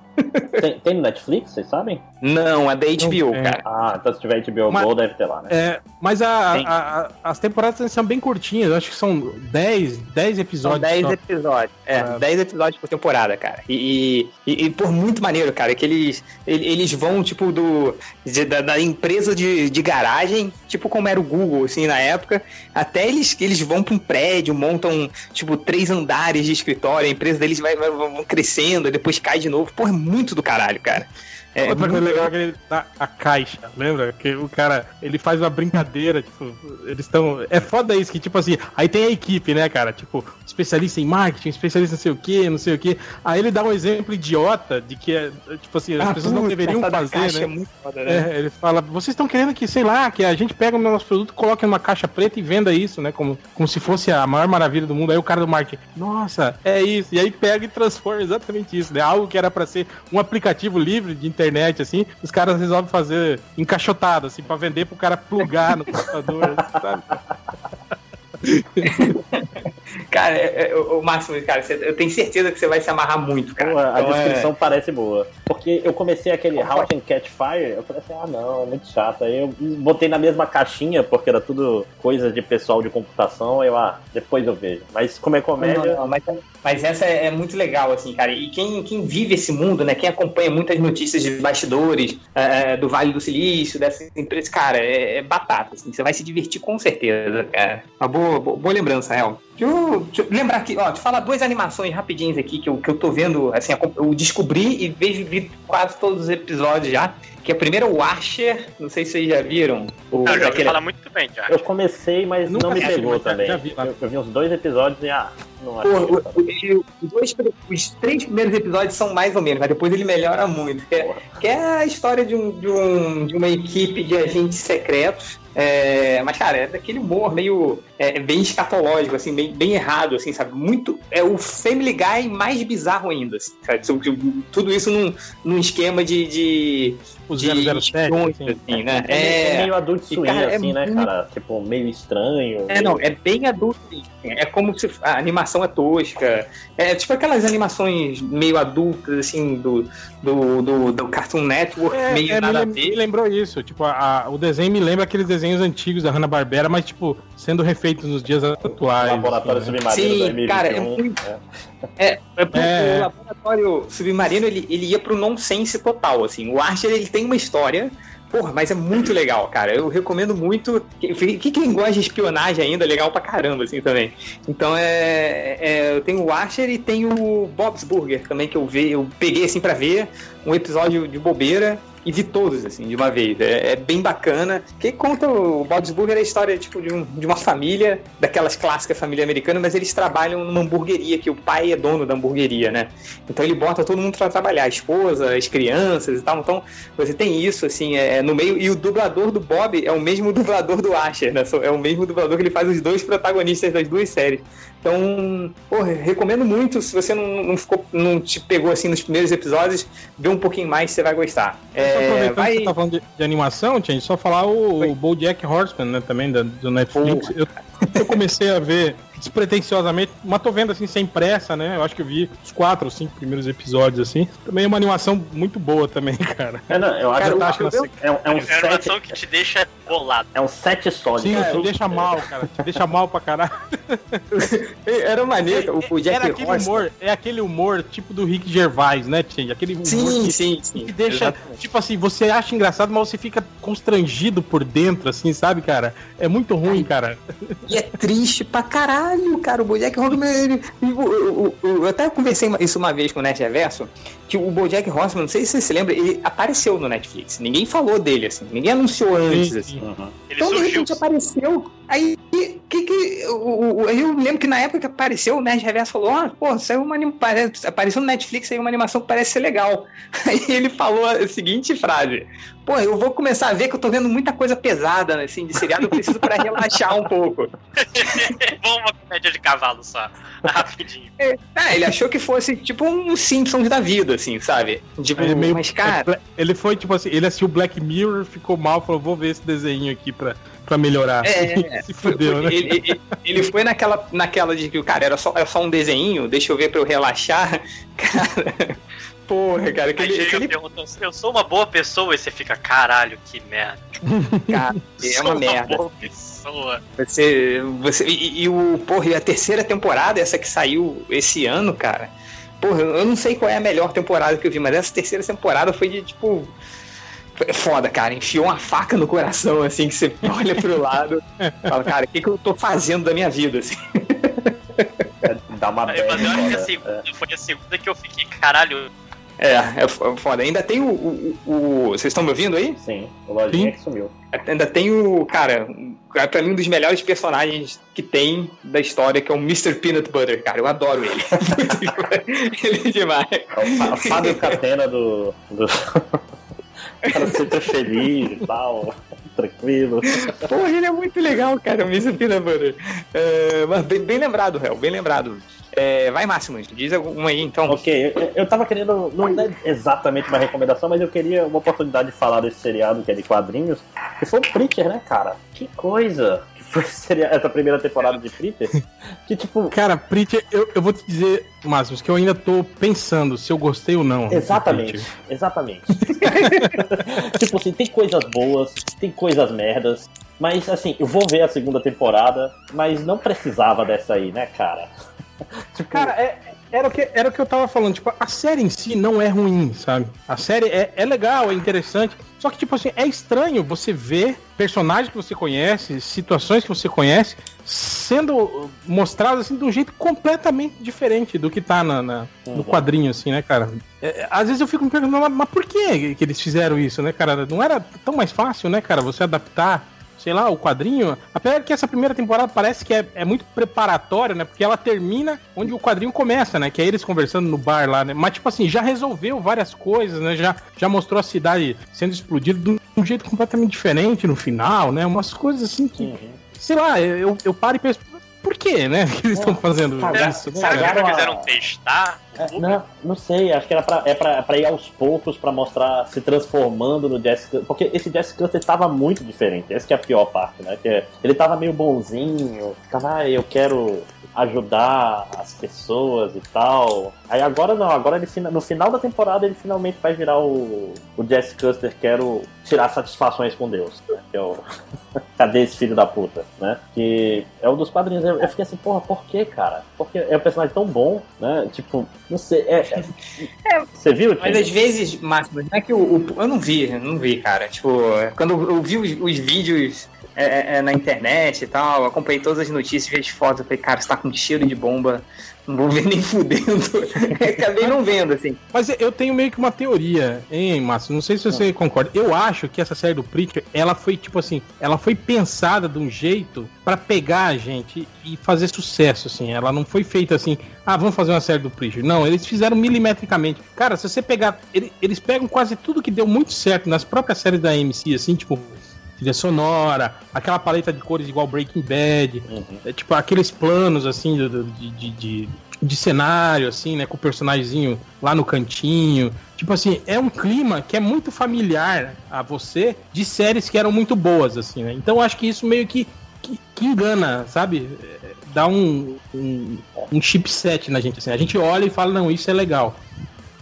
Tem, tem no Netflix, vocês sabem? Não, é da HBO, cara. Ah, então se tiver HBO mas, Go, deve ter lá, né? É, mas a, a, a, as temporadas são bem curtinhas. Acho que são 10, 10 episódios. São 10 só. episódios. É, ah. 10 episódios por temporada, cara. E, e, e, por muito maneiro, cara, que eles, eles vão, tipo, do de, da, da, empresa de, de garagem, tipo como era o Google, assim, na época, até eles, eles vão pra um prédio, montam, tipo, três andares de escritório, a empresa deles vai, vai, vão crescendo, depois cai de novo. Pô, é muito do caralho, cara. É, Outra coisa legal é que ele dá a caixa, lembra? Que o cara, ele faz uma brincadeira, tipo, eles estão. É foda isso, que tipo assim, aí tem a equipe, né, cara? Tipo, especialista em marketing, especialista em não sei o que, não sei o que. Aí ele dá um exemplo idiota de que, é, tipo assim, as ah, pessoas não deveriam fazer, né? É muito foda, né? É, ele fala, vocês estão querendo que, sei lá, que a gente pega o nosso produto, coloque numa caixa preta e venda isso, né? Como, como se fosse a maior maravilha do mundo. Aí o cara do marketing, nossa, é isso. E aí pega e transforma exatamente isso, né? Algo que era para ser um aplicativo livre de internet internet, assim, os caras resolvem fazer encaixotado, assim, pra vender pro cara plugar no computador, sabe? cara, é, é, o Máximo, cara, eu tenho certeza que você vai se amarrar muito, cara. Pô, a então, descrição é... parece boa. Porque eu comecei aquele How Can Catch Fire, eu falei assim, ah não, é muito chato. Aí eu botei na mesma caixinha, porque era tudo coisa de pessoal de computação, eu, ah, depois eu vejo. Mas como é comédia. Não, não, mas, mas, essa é muito legal, assim, cara. E quem, quem vive esse mundo, né? Quem acompanha muitas notícias de bastidores é, do Vale do Silício, dessas empresas, cara, é, é batata, assim. Você vai se divertir com certeza, cara. Uma boa, boa, boa lembrança, real. Deixa eu, deixa eu, lembrar aqui, ó, te falar duas animações rapidinhas aqui que eu, que eu tô vendo, assim, eu descobri e vejo vi quase todos os episódios já. Que a primeira é o Archer, não sei se vocês já viram. O, não, já ouvi falar muito bem, já. Eu comecei, mas Nunca não me pegou também. Já vi, eu, eu, vi uns dois episódios e ah, não Pô, o, o, os, dois, os três primeiros episódios são mais ou menos, mas depois ele melhora muito. Que é, que é a história de, um, de, um, de uma equipe de agentes secretos É, mas, cara, é daquele humor meio é, bem escatológico, assim, bem, bem errado, assim, sabe? Muito. É o Family Guy mais bizarro ainda, assim? Tudo isso num, num esquema de. de o 007, assim, assim, né? É, É, meio adulto swing, cara, é assim, né, muito- cara? Tipo, meio estranho. É, não, é bem adulto. assim. É como se a animação é tosca. É tipo aquelas animações meio adultas, assim, do, do, do, do Cartoon Network, É, meio é, me, nada me ver. lembrou isso. Tipo, a- a- o desenho me lembra aqueles desenhos antigos da Hanna-Barbera, mas, tipo, sendo refeitos nos dias atuais. Laboratório assim, né? Submarino Sim, 2021. cara, é muito- É, é porque É. o laboratório submarino ele, ele ia pro nonsense total, assim. O Archer ele tem uma história, porra, mas é muito legal, cara. Eu recomendo muito. Que, que quem gosta de espionagem ainda é legal pra caramba, assim, também. Então é, é, Eu tenho o Archer e tenho o Bob's Burger também, que eu vi, eu peguei assim pra ver um episódio de bobeira. E vi todos, assim, de uma vez. É, é bem bacana. Que conta o Bob's Burger é a história, tipo, de, um- de uma família, daquelas clássicas família americana, mas eles trabalham numa hamburgueria, que o pai é dono da hamburgueria, né? Então ele bota todo mundo pra trabalhar, a esposa, as crianças e tal. Então você tem isso, assim, é, no meio. E o dublador do Bob é o mesmo dublador do Asher, né? É o mesmo dublador que ele faz os dois protagonistas das duas séries. Então, porra, recomendo muito. Se você não, não, ficou, não te pegou assim nos primeiros episódios, vê um pouquinho mais, você vai gostar. Só É, aproveitando vai... que você tá falando de, de animação, Tinha, só falar o, Oi. o BoJack Horseman, né, também, da- do Netflix. Eu, eu comecei a ver despretensiosamente, mas tô vendo assim, sem pressa, né? Eu acho que eu vi os quatro ou cinco primeiros episódios, assim. Também é uma animação muito boa também, cara. É, não, eu acho Cara, que tá, eu- é, um- é um É uma animação que te deixa bolado. é um set sólido. Sim, É, te deixa mal, cara. Te deixa mal pra caralho. Era maneiro, o Jack Era aquele humor, é aquele humor tipo do Rick Gervais, né, Tinha? Aquele humor Sim, que, sim, sim. que deixa, Exatamente. tipo assim, você acha engraçado, mas você fica constrangido por dentro, assim, sabe, cara? É muito ruim, cara. E é triste pra caralho, cara. O Bojack Horseman. ele- eu, eu- eu- eu até conversei isso uma vez com o Net Reverso. Que o Bojack Horseman, não sei se você se lembra, ele apareceu no Netflix. Ninguém falou dele, assim. Ninguém anunciou antes, Sim, assim. sim. Uhum. Então, de repente, apareceu. Aí, que, que, o, eu lembro que na época que apareceu, o Nerd Reverso falou: Ah, pô, saiu uma apareceu no Netflix aí uma animação que parece ser legal. Aí ele falou a seguinte frase: Pô, eu vou começar a ver que eu tô vendo muita coisa pesada, assim, de seriado, eu preciso pra relaxar um pouco. Vamos uma comédia de cavalo só. Rapidinho. Ah, ele achou que fosse tipo um Simpsons da vida, assim, sabe? Tipo, Ele é meio- mas, cara. Ele foi, tipo assim, ele assistiu Black Mirror, ficou mal, falou, vou ver esse desenho aqui pra, pra melhorar. É, Se Foi- fudeu, né? ele, ele- ele foi naquela, naquela de que, cara, era só, era só um desenho, deixa eu ver pra eu relaxar. Cara, porra, cara, Aí aquele, chega e aquele pergunta, eu sou uma boa pessoa e você fica, caralho, que merda. cara, é Sou uma merda. boa pessoa. Você, você, e, e o, porra, e a terceira temporada, essa que saiu esse ano, cara. Porra, eu não sei qual é a melhor temporada que eu vi, mas essa terceira temporada foi de tipo. foi Foda, cara. Enfiou uma faca no coração, assim, que você olha pro lado fala, cara, o que, que eu tô fazendo da minha vida, assim? Dá uma Mas eu acho que a segunda foi a segunda que eu fiquei, caralho, É, é f- foda. Ainda tem o. o, o- o- vocês estão me ouvindo aí? Sim, o lojinha que sumiu. Ainda tem o. Cara, um- pra mim, um dos melhores personagens que tem da história, que é o Mr. Peanut Butter, cara. Eu adoro ele. ele é demais. É o Fá- Fábio Catena do. do... O cara sempre feliz e tal, tranquilo. Porra, ele é muito legal, cara, o Mr. Peanut Butter. É, mas bem, bem lembrado, Réu, bem lembrado. É, vai, Máximo, diz alguma aí, então. Ok, eu, eu tava querendo, não é exatamente uma recomendação, mas eu queria uma oportunidade de falar desse seriado que é de quadrinhos, que foi o Preacher, né, cara? Que coisa que foi esse seria- essa primeira temporada de Preacher, que tipo, Cara, Preacher, eu, eu vou te dizer, Márcio, que eu ainda tô pensando se eu gostei ou não. Exatamente, exatamente. tipo assim, tem coisas boas, tem coisas merdas, mas assim, eu vou ver a segunda temporada, mas não precisava dessa aí, né, cara? tipo, Cara, é- era, o que, era o que eu tava falando. Tipo, a série em si não é ruim, sabe? A série é, é legal, é interessante. Só que, tipo assim, é estranho você ver personagens que você conhece, situações que você conhece, sendo mostradas assim, de um jeito completamente diferente do que tá na, na- Uhum. no quadrinho, assim, né, cara? É, às vezes eu fico me perguntando, mas, mas por que, que eles fizeram isso, né, cara? Não era tão mais fácil, né, cara, você adaptar sei lá, o quadrinho. Apesar que essa primeira temporada parece que é, é muito preparatória, né? Porque ela termina onde o quadrinho começa, né? Que é eles conversando no bar lá, né? Mas, tipo assim, já resolveu várias coisas, né? Já, já mostrou a cidade sendo explodida de um jeito completamente diferente no final, né? Umas coisas assim que. Uhum. Sei lá, eu, eu paro e penso. Por quê, né? Que eles estão fazendo Será- isso? né, Será que eles quiseram testar? É, não, não sei, acho que era pra, é pra, pra ir aos poucos pra mostrar se transformando no Jessica. Porque esse Jessica Custer tava muito diferente, essa que é a pior parte, né? Que é- ele tava meio bonzinho, ficava, ah, eu quero ajudar as pessoas e tal. Aí agora não, agora ele, no final da temporada ele finalmente vai virar o, o Jesse Custer, quero tirar satisfações com Deus, né? Que é o. Cadê esse filho da puta, né? Que é um dos quadrinhos. Eu, eu fiquei assim, porra, por que, cara? Porque é um personagem tão bom, né? Tipo, não sei. É, é- Você viu? Mas às vezes, Márcio, não é que o, o- Eu não vi, não vi, cara. Tipo, quando eu vi os, os vídeos é, é, na internet e tal, acompanhei todas as notícias, vi as fotos, eu falei, cara, você tá com cheiro de bomba, não vou ver nem fudendo. Acabei não vendo, assim. Mas eu tenho meio que uma teoria, hein, Márcio? Não sei se você concorda. Eu acho que essa série do Preacher, ela foi tipo assim, ela foi pensada de um jeito pra pegar a gente e fazer sucesso, assim. Ela não foi feita assim, ah, vamos fazer uma série do Preacher. Não, eles fizeram milimetricamente. Cara, se você pegar, ele- eles pegam quase tudo que deu muito certo nas próprias séries da AMC, assim, tipo trilha sonora, aquela paleta de cores igual Breaking Bad, Uhum. é, tipo, aqueles planos, assim, de, de, de, de cenário, assim, né? Com o personagemzinho lá no cantinho. Tipo assim, é um clima que é muito familiar a você de séries que eram muito boas, assim, né? Então acho que isso meio que, que, que engana, sabe? É, Dá um, um, um chipset na gente, assim. A gente olha e fala, não, isso é legal.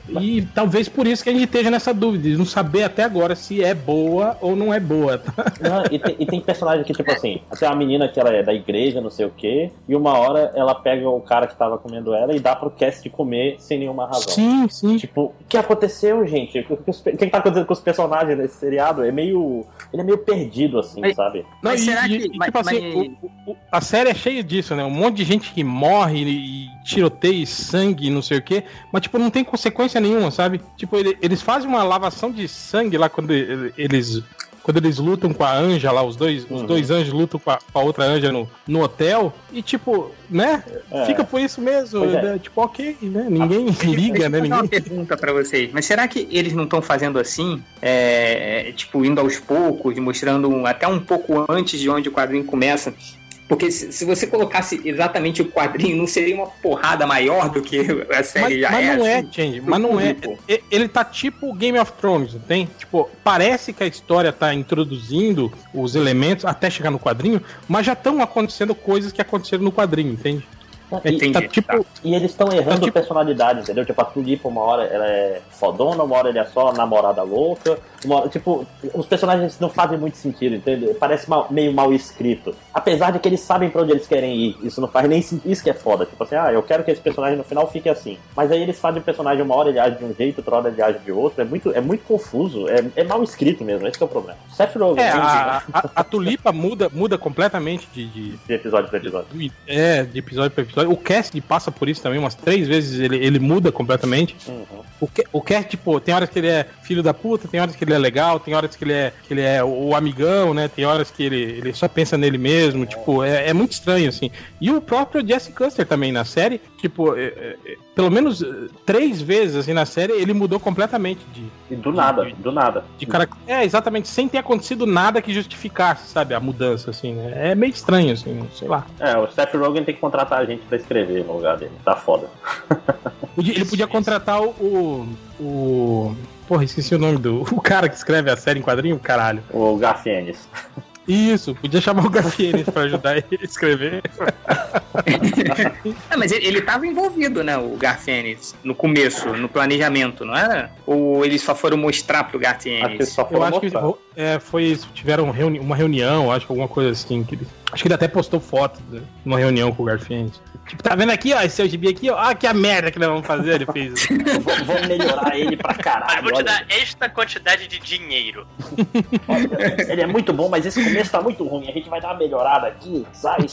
E talvez por isso que a gente esteja nessa dúvida, de não saber até agora se é boa ou não é boa. tá? Não, e, tem, e tem personagem que, tipo assim, tem uma menina que ela é da igreja, não sei o quê, e uma hora ela pega o cara que tava comendo ela e dá pro Cass comer sem nenhuma razão. Sim, sim. Tipo, o que aconteceu, gente? O que, o que- tá acontecendo com os personagens desse seriado? É meio. Ele é meio perdido, assim, Mas- sabe? Não, Mas e- será e- que- e, mas- tipo assim, mas- o- o- a série é cheia disso, né? Um monte de gente que morre e tiroteia e sangue e não sei o quê, mas tipo, não tem consequência nenhuma, sabe? Tipo, ele- eles fazem uma lavação de sangue lá quando ele- eles quando eles lutam com a Anja lá, os dois, os Uhum. dois anjos lutam com a, com a outra anja no, no hotel, e tipo, né? É. Fica por isso mesmo, é. né? tipo, ok, né? Ninguém liga, né? Fazer uma Ninguém... pergunta pra vocês. Mas será que eles não estão fazendo assim? É, é, tipo, indo aos poucos, mostrando um- até um pouco antes de onde o quadrinho começa? Porque se, se você colocasse exatamente o quadrinho, não seria uma porrada maior do que a série Mas, já mas é? não é, assim? Change, mas não é. público. E- Ele tá tipo Game of Thrones, não tem? Tipo, parece que a história tá introduzindo os elementos até chegar no quadrinho, mas já estão acontecendo coisas que aconteceram no quadrinho, entende? É, Entendi, tá tipo. E eles estão errando Então, tipo- personalidades, entendeu? Tipo, a Tulipa, uma hora ela é fodona, uma hora ele é só namorada louca. Uma hora, tipo, os personagens não fazem muito sentido, entendeu? Parece mal- meio mal escrito. Apesar de que eles sabem pra onde eles querem ir. Isso não faz nem sentido. Isso que é foda. Tipo assim, ah, eu quero que esse personagem no final fique assim. Mas aí eles fazem o personagem uma hora ele age de um jeito, outra hora ele age de outro. É muito, é muito confuso. É, é mal escrito mesmo. Esse que é o problema. Seth Rogen, É, a, a, a tulipa muda, muda completamente de, de, de episódio pra episódio. é, de episódio pra episódio. O cast passa por isso também, umas três vezes ele, ele muda completamente. Uhum. O, o Cast, tipo, tem horas que ele é filho da puta, tem horas que ele é legal, tem horas que ele é, que ele é o, o amigão, né? Tem horas que ele, ele só pensa nele mesmo, tipo, é, é muito estranho, assim. E o próprio Jesse Custer também na série, tipo, é- é- é, pelo menos é, três vezes, assim, na série, ele mudou completamente de, E do nada, do nada. de cara. É, exatamente, sem ter acontecido nada que justificasse, sabe, a mudança, assim, né? É meio estranho, assim, sei lá. É, o Seth Rogen tem que contratar a gente pra escrever no lugar dele. Tá foda. Podia- ele podia contratar o, o. Porra, esqueci o nome do. O cara que escreve a série em quadrinho, caralho. O Garfienes. Isso, podia chamar o Gafienes pra ajudar ele a escrever. Ah, mas ele, ele tava envolvido, né, o Garfienes, no começo, no planejamento, não era? Ou eles só foram mostrar pro Acho que ele Garfienes? só Eu acho que mostrar. É, foi isso. Tiveram reuni uma reunião, acho que alguma coisa assim. Que ele- acho que ele até postou foto de uma reunião com o Garfienes. Tipo, tá vendo aqui, ó, esse seu gibi aqui, ó. Ah, que a merda que nós vamos fazer, ele fez. Vou, vou melhorar ele pra Mas caralho. vou te olha. dar esta quantidade de dinheiro. Ele é muito bom, mas esse começo tá muito ruim. A gente vai dar uma melhorada aqui, sabe?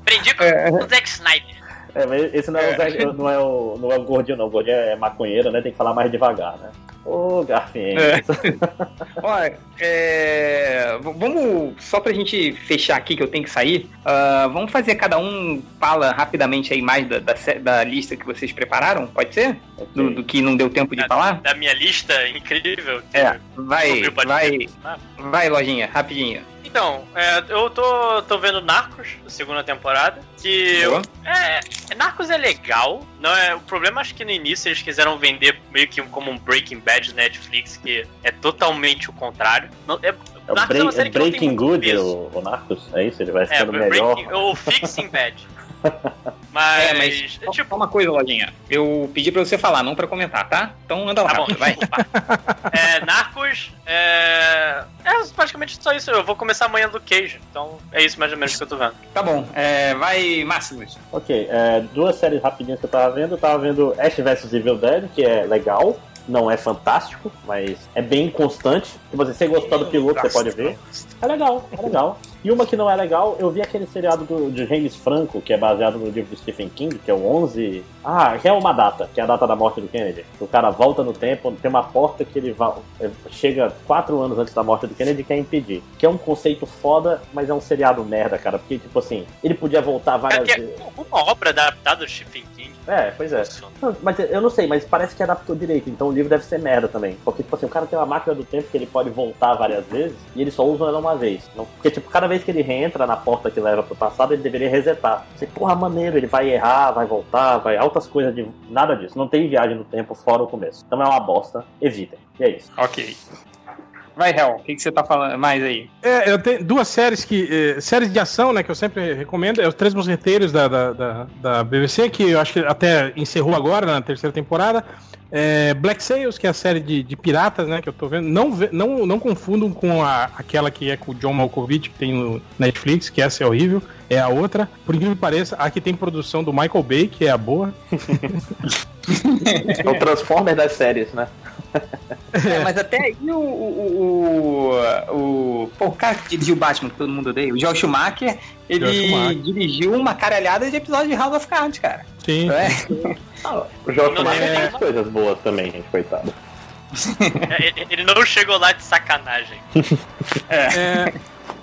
Aprendi com o Zack Snyder. É, mas esse não é, o, Zé- não, é o, não é o gordinho, não. O gordinho é maconheiro, né? Tem que falar mais devagar, né? Ô, Garfinho. É. Olha, é, vamos, só pra gente fechar aqui que eu tenho que sair, ah, vamos fazer cada um fala rapidamente aí mais da, da, da lista que vocês prepararam, pode ser? Do, do que não deu tempo de falar? Da minha lista incrível. É, vai, vai, ser. Vai, lojinha, rapidinho. Então, é, eu tô, tô vendo Narcos, segunda temporada, que Boa. é, Narcos é legal, não é, o problema acho que no início eles quiseram vender meio que como um Breaking Bad Netflix, que é totalmente o contrário. Não, é, É o Narcos é uma série é Breaking Good, o, o Narcos? É isso? Ele vai É, ficando melhor. Breaking, ou Fixing Bad. Mas, É, mas é, tipo, só uma coisa, lojinha. Eu pedi pra você falar, não pra comentar, tá? Então anda lá, Tá bom, vai. É, Narcos é, é praticamente só isso. Eu vou começar amanhã do Cage, então é isso mais ou menos que eu tô vendo. Tá bom, é, vai, Máximos. Ok, é, duas séries rapidinhas que eu tava vendo. Eu tava vendo Ash vs Evil Dead, que é legal. Não é fantástico, mas é bem constante. Se você, você gostar do piloto, você pode ver. É legal, é legal. E uma que não é legal, eu vi aquele seriado do, de James Franco, que é baseado no livro do Stephen King, que é o 11. Ah, que é uma data, que é a data da morte do Kennedy. O cara volta no tempo, tem uma porta que ele va- é, chega quatro anos antes da morte do Kennedy e quer impedir. Que é um conceito foda, mas é um seriado merda, cara. Porque, tipo assim, ele podia voltar várias É, que vezes. é uma obra adaptada do Stephen King. É, pois é. Mas eu não sei, mas parece que adaptou direito, então o livro deve ser merda também. Porque, tipo assim, o cara tem uma máquina do tempo que ele pode voltar várias vezes e ele só usa ela uma vez. Porque, tipo, cada vez que ele reentra na porta que leva pro passado, ele deveria resetar. Você, porra, maneiro, ele vai errar, vai voltar, vai. Altas coisas de. Nada disso. Não tem viagem no tempo fora o começo. Então é uma bosta. Evitem. E é isso. Ok. Vai, Hel, o que, que você tá falando mais aí? É, eu tenho duas séries que. eh, séries de ação, né, que eu sempre recomendo. É os Três Mosqueteiros da, da, da, da BBC, que eu acho que até encerrou agora na terceira temporada. É, Black Sails, que é a série de, de piratas, né, que eu tô vendo. Não, não, não confundam com a, aquela que é com o John Malkovich, que tem no Netflix, que essa é horrível. É a outra. Por incrível que pareça, aqui tem produção do Michael Bay, que é a boa. É o Transformer das séries, né? É, mas até aí o. O, o, o, pô, o cara que dirigiu o Batman, que todo mundo odeia, o Joel Schumacher, ele Joel Schumacher. dirigiu uma caralhada de episódios de House of Cards, cara. Sim. É? O Jorge Não, Schumacher é- tem coisas boas também, gente, coitado. É, ele- ele não chegou lá de sacanagem. É,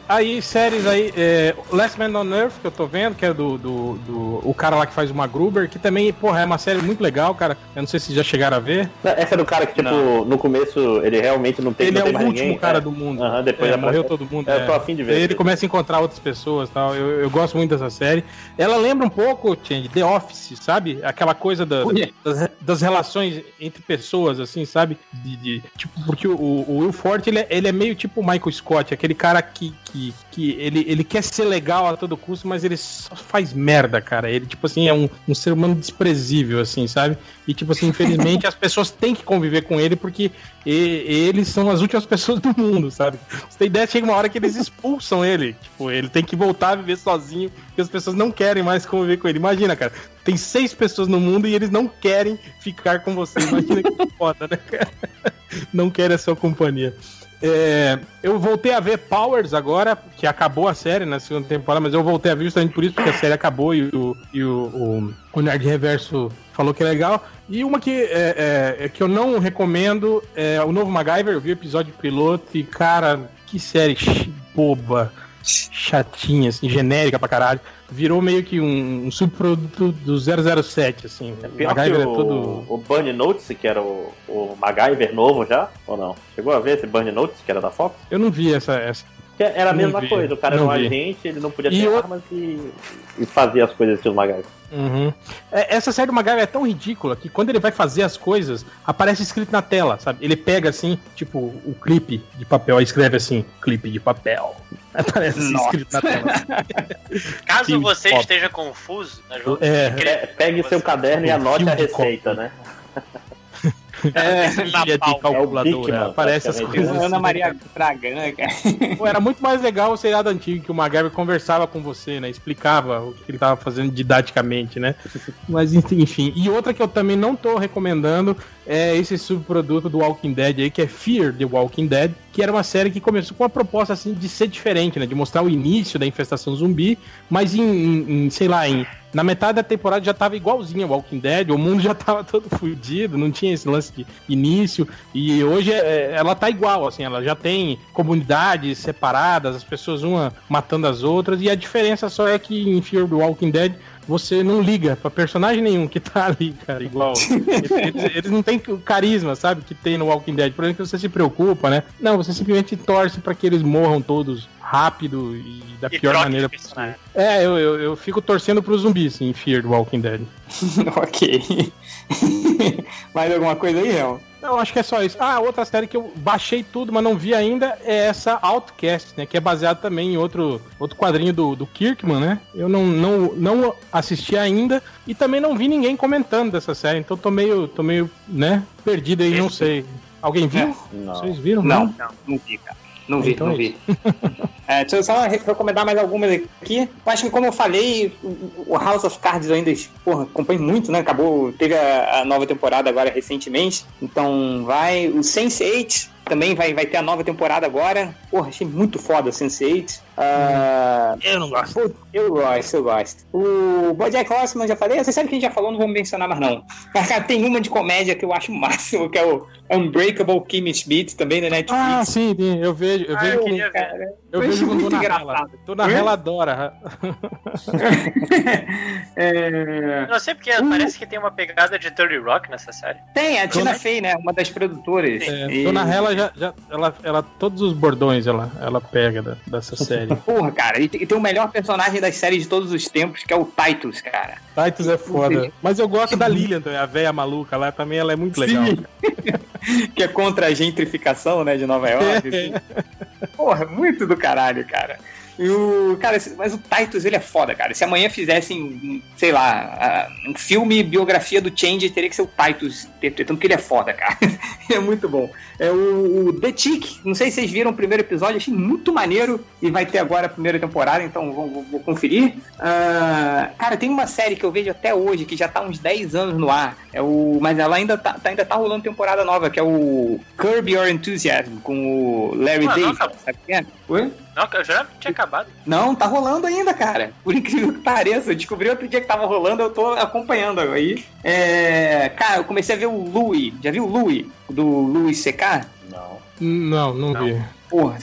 aí, séries aí, é, Last Man on Earth, que eu tô vendo, que é do, do, do- o cara lá que faz uma Gruber, que também, porra, é uma série muito legal, cara. Eu não sei se já chegaram a ver. Essa é do cara que, tipo, Não. no começo ele realmente não tem, Ele não é tem o mais último ninguém. cara é. do mundo. Depois É, morreu todo mundo. É, eu é. tô afim de ver. Aí ele começa a encontrar outras pessoas tal. Eu, eu gosto muito dessa série. Ela lembra um pouco, Change, The Office, sabe? Aquela coisa da- das, das relações entre pessoas, assim, sabe? De, de- tipo, porque o, o Will Forte, ele é, ele é meio tipo o Michael Scott, aquele cara que, que, que ele, ele quer ser legal a todo custo, mas ele só faz merda, cara. Ele, tipo assim, é um, um ser humano desprezível, assim, sabe? E, tipo assim, infelizmente as pessoas têm que conviver com ele porque e- eles são as últimas pessoas do mundo, sabe? Você tem ideia, chega uma hora que eles expulsam ele. Tipo, ele tem que voltar a viver sozinho porque as pessoas não querem mais conviver com ele. Imagina, cara. Tem seis pessoas no mundo e eles não querem ficar com você. Imagina que foda, né, cara? Não querem a sua companhia. É, eu voltei a ver Powers agora, que acabou a série na segunda temporada, mas eu voltei a ver justamente por isso, porque a série acabou e o, e o, o, o Nerd Reverso falou que é legal. E uma que, é, é, que eu não recomendo é o novo MacGyver, eu vi o episódio piloto e, cara, que série boba, chatinha, assim, genérica pra caralho. Virou meio que um, um subproduto do 007, assim. É o pior que MacGyver o, é todo... o Burn Notes, que era o, o MacGyver novo já, ou não? Chegou a ver esse Burn Notes, que era da Fox? Eu não vi essa... essa. Era a mesma vi, coisa, o cara era um vi. agente, ele não podia E ter o- armas e, e fazia as coisas estilo MacGyver. Uhum. É, Essa série do MacGyver é tão ridícula que quando ele vai fazer as coisas, aparece escrito na tela, sabe? Ele pega assim, tipo, o clipe de papel, escreve assim, clipe de papel. Aparece assim, Nossa. escrito na tela. Caso Sim, você foda. esteja confuso, né, João? É, Pe- Pegue seu caderno e anote a de receita, copo. né? É, Ilha de pau. É calculadora, Dickman, aparece as praticamente. coisas. Ana assim, Maria Bragan, cara. Pô, era muito mais legal o seriado antigo, que o MacGyver conversava com você, né? Explicava o que ele tava fazendo didaticamente, né? Mas enfim. E outra que eu também não tô recomendando é esse subproduto do Walking Dead aí, que é Fear the Walking Dead, que era uma série que começou com uma proposta assim de ser diferente, né? De mostrar o início da infestação zumbi, mas em, em, em sei lá, em, na metade da temporada já tava igualzinho ao Walking Dead, o mundo já tava todo fudido, não tinha esse lance de início, e hoje é, ela tá igual, assim, ela já tem comunidades separadas, as pessoas uma matando as outras, e a diferença só é que em Fear the Walking Dead você não liga pra personagem nenhum que tá ali, cara, igual. eles, eles, não têm o carisma, sabe, que tem no Walking Dead. Por exemplo, você se preocupa, né? Não, você simplesmente torce para que eles morram todos rápido e da e pior maneira possível. É, eu, eu, eu, fico torcendo pro zumbis em Fear do Walking Dead. ok. Mais alguma coisa aí, Real? Não, acho que é só isso. Ah, outra série que eu baixei tudo, mas não vi ainda, é essa Outcast, né? Que é baseada também em outro, outro quadrinho do, do Kirkman, né? Eu não, não, não assisti ainda e também não vi ninguém comentando dessa série, então tô meio, tô meio né, perdido aí, não sei. Alguém viu? Não. Vocês viram? Não, não, não, não vi, cara. Não vi, então não é vi. é, deixa eu só recomendar mais algumas aqui. Eu acho que, como eu falei, o House of Cards eu ainda porra, acompanho muito, né? Acabou, teve a, a nova temporada agora recentemente. Então vai. O Sense8 também vai, vai ter a nova temporada agora. Porra, achei muito foda Sense8. Uh, eu não gosto. Eu gosto, eu gosto. O Bojack Horseman, já falei? Você sabe que a gente já falou, não vamos mencionar mais não. Mas, cara, tem uma de comédia que eu acho máximo, que é o Unbreakable Kimmy Schmidt, também da Netflix. Ah, sim, sim. eu vejo. Eu ah, vejo, eu, cara, eu vejo quando tô na rela. Tô na rela adora. é... Não sei porque uh. parece que tem uma pegada de Dirty Rock nessa série. Tem, a Tina Fey, né? Uma das produtoras. É, e... Tô na rela já, já ela, ela, todos os bordões ela, ela pega da, dessa série. Porra, cara, e tem o melhor personagem das séries de todos os tempos, que é o Titus, cara. Titus é foda. Mas eu gosto da Lilian também, a velha maluca lá também, ela é muito legal. que é contra a gentrificação, né, de Nova York. É. Porra, muito do caralho, cara. E o. Cara, mas o Titus, ele é foda, cara. Se amanhã fizessem, sei lá, um filme biografia do Change, teria que ser o Titus interpretando, porque ele é foda, cara. é muito bom. É o, o The Tick, não sei se vocês viram o primeiro episódio, achei muito maneiro e vai ter agora a primeira temporada, então vou, vou, vou conferir. Uh, cara, tem uma série que eu vejo até hoje, que já tá uns 10 anos no ar, é o, mas ela ainda tá, tá ainda tá rolando temporada nova, que é o Curb Your Enthusiasm, com o Larry ah, David, sabe quem é? Oi? Não, eu já tinha acabado. Não, tá rolando ainda, cara. Por incrível que pareça. Eu descobri outro dia que tava rolando, eu tô acompanhando aí. É... Cara, eu comecei a ver o Louie. Já viu o Louie? Do Louis CK? Não. Não, não, não. vi. Porra,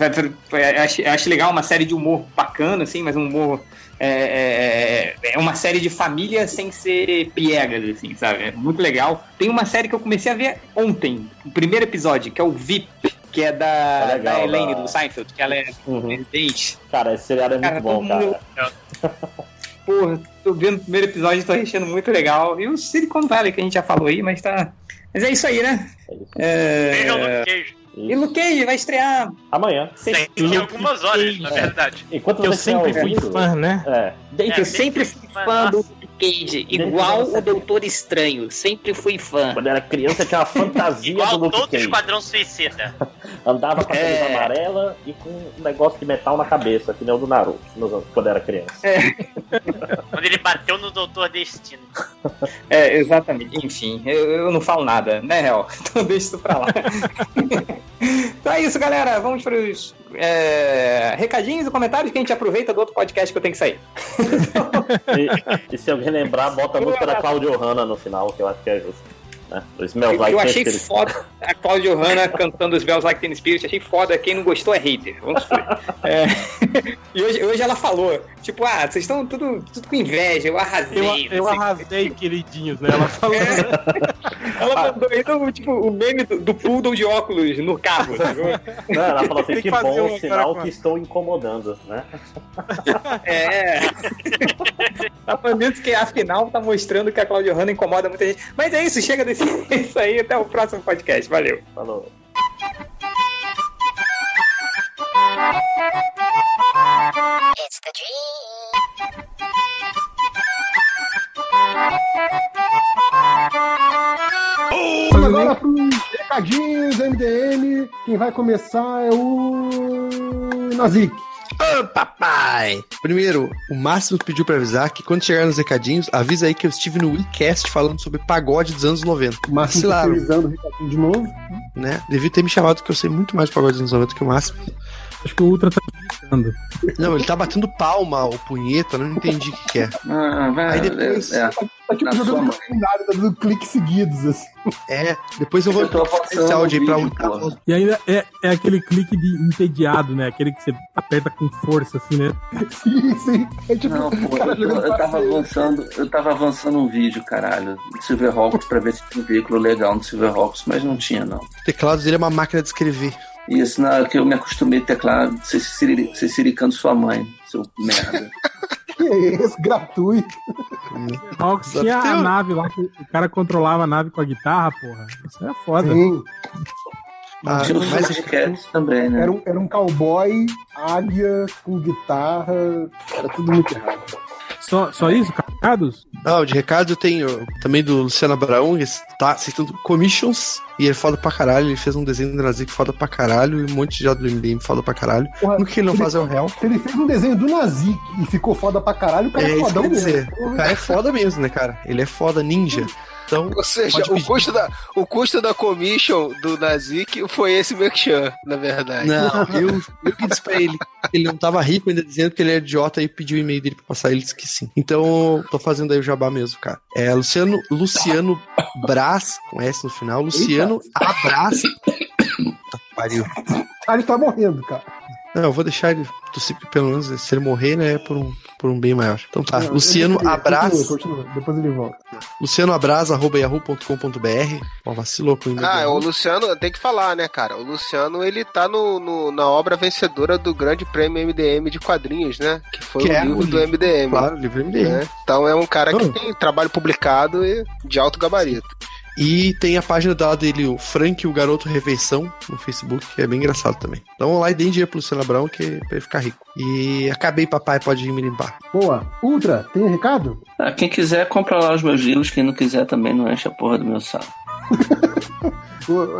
acho, acho legal, uma série de humor bacana, assim, mas um humor é, é, é, uma série de família sem ser piegas, assim, sabe? É muito legal. Tem uma série que eu comecei a ver ontem, o primeiro episódio, que é o VIP, que é da, é legal, da Elaine da... do Seinfeld, que ela é uhum. Cara, esse seriado é muito cara, bom, cara. Porra, tô vendo o primeiro episódio e tô achando muito legal. E o Silicon Valley, que a gente já falou aí, mas tá. Mas é isso aí, né? É isso. É... Vejam no queijo. E Luke Cage vai estrear amanhã. Tem algumas horas, na verdade. Enquanto eu sempre fui fã, né? É. é eu sempre fui fã do Cage, igual o Doutor Estranho. Sempre fui fã. Quando era criança tinha uma fantasia igual do Luke todo Cage. Esquadrão Suicida. Andava com a camisa é. amarela e com um negócio de metal na cabeça, que nem o do Naruto, quando era criança. É. quando ele bateu no Doutor Destino. É, exatamente. Enfim, eu, eu não falo nada, né, Hel? Então deixa isso pra lá. então é isso, galera. Vamos para os é, recadinhos e comentários que a gente aproveita do outro podcast que eu tenho que sair. e, e se alguém lembrar, bota a música da Claudio Hanna no final, que eu acho que é justo. Né? eu, like eu achei foda a Claudio Hanna cantando os Bells Like Teen Spirit, achei foda. Quem não gostou é hater. Vamos é, E hoje, hoje ela falou, tipo, ah, vocês estão tudo, tudo com inveja, eu arrasei. Eu, eu arrasei, queridinhos, né? Ela falou. É. ela mandou então, tipo, o meme do, do poodle de óculos no carro. Não, ela falou assim, que, que bom sinal que estou incomodando, né? É. Tá falando que afinal tá mostrando que a Claudio Hanna incomoda muita gente. Mas é isso, chega desse é isso aí, até o próximo podcast. Valeu. Falou. It's the dream. Vamos agora para os recadinhos MDM. Quem vai começar é o Nazik. Ô, papai! Primeiro, o Máximo pediu pra avisar que quando chegar nos recadinhos, avisa aí que eu estive no WeCast falando sobre pagode dos anos 90. O Márcio Vacilaram. terceirizando o recadinho de novo. Né? Devia ter me chamado que eu sei muito mais de pagode dos anos 90 que o Máximo. Acho que o Ultra tá gritando. Não, ele tá batendo palma, o punheta, não entendi o que, que é. Ah, vai, Aí depois- é, é. Tá tipo Na sua jogando calendário, tá dando cliques seguidos, assim. É, depois eu vou esse áudio aí pra voz. E ainda é, é aquele clique de entediado, né? Aquele que você aperta com força, assim, né? Sim, sim. É tipo, Não, pô, cara eu, eu tava avançando, eu tava avançando um vídeo, caralho, do Silverhawks pra ver se tinha um veículo legal no Silverhawks, mas não tinha, não. O teclado dele é uma máquina de escrever. Isso, na hora que eu me acostumei a teclar, você siri- você siricando sua mãe, seu merda. Que é esse? Gratuito. Hawks Só tinha a nave lá, que o cara controlava a nave com a guitarra, porra. Isso é foda. Sim. Ah, Tinha os mas também, né? Era um, era um cowboy, águia, com guitarra. Era tudo muito errado. Só, só isso, Carlos? Não, de recado eu tenho também do Luciano Abraão, ele tá aceitando commissions e ele é foda pra caralho. Ele fez um desenho do Nazik foda pra caralho e um monte de já do MDM foda pra caralho. Porra, O que ele não faz é o real. Se ele fez um desenho do Nazik e ficou foda pra caralho, o cara É é, isso que eu fodão ia dizer. mesmo. O cara é foda mesmo, né, cara? Ele é foda ninja. Então, Ou seja, o custo, da, o custo da commission do Nazik foi esse merchan, na verdade. não, eu, eu que disse pra ele. Ele não tava rico ainda dizendo que ele era idiota e pediu o e-mail dele pra passar. Ele disse que sim. Então, tô fazendo aí o jabá mesmo, cara. É Luciano, Luciano Brás, com S no final. Luciano Abraz. Que pariu. Ah, ele tá morrendo, cara. Não, eu vou deixar ele pelo menos se ele morrer, né, é por um, por um bem maior. Então tá, Não, Luciano continua. Depois ele volta. Luciano arroba yahoo.com.br. Ó, vacilou com o. Ah, do o. Luciano, tem que falar, né, cara? O Luciano, ele tá no, no- na obra vencedora do Grande Prêmio MDM de quadrinhos, né? Que foi Que o é livro o do livro, MDM. Claro, livre MDM. né? Então é um cara que Ah. tem trabalho publicado e de alto gabarito. E tem a página da dele, o Frank, o Garoto Refeição, no Facebook, que é bem engraçado também. Então vamos lá e deem dinheiro pro Luciano Abrão, que é pra ele ficar rico. E acabei, papai, pode ir me limpar. Boa. Ultra, tem recado? Ah, quem quiser, compra lá os meus livros. Quem não quiser também não enche a porra do meu saco.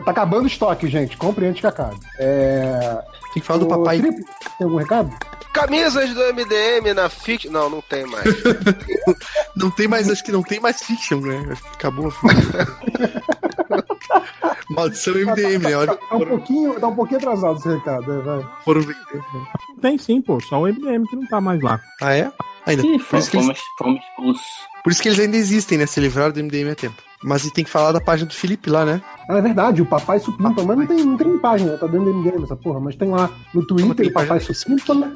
Tá acabando o estoque, gente. Compre antes que acabe. É... Tem que falar do ô, papai. Felipe, tem algum recado? Camisas do MDM na Fiction. Não, não tem mais. Não tem mais, acho que não tem mais fiction, né? Acho que acabou a fiction. Maldição MDM, né? Olha, Tá um pouquinho, tá um pouquinho atrasado esse recado, né, vai. foram vender. Tem sim, pô. Só o MDM que não tá mais lá. Ah, é? Ainda. Ih, Por isso, que eles, fomos, expulsos. por isso que eles ainda existem, né? Se livraram do MDM a tempo. Mas e tem que falar da página do Felipe lá, né? Ah, é verdade, o Papai Supimpa, mas não tem, não tem página, tá dentro do MDM essa porra, mas tem lá no Twitter o Papai? Supimpa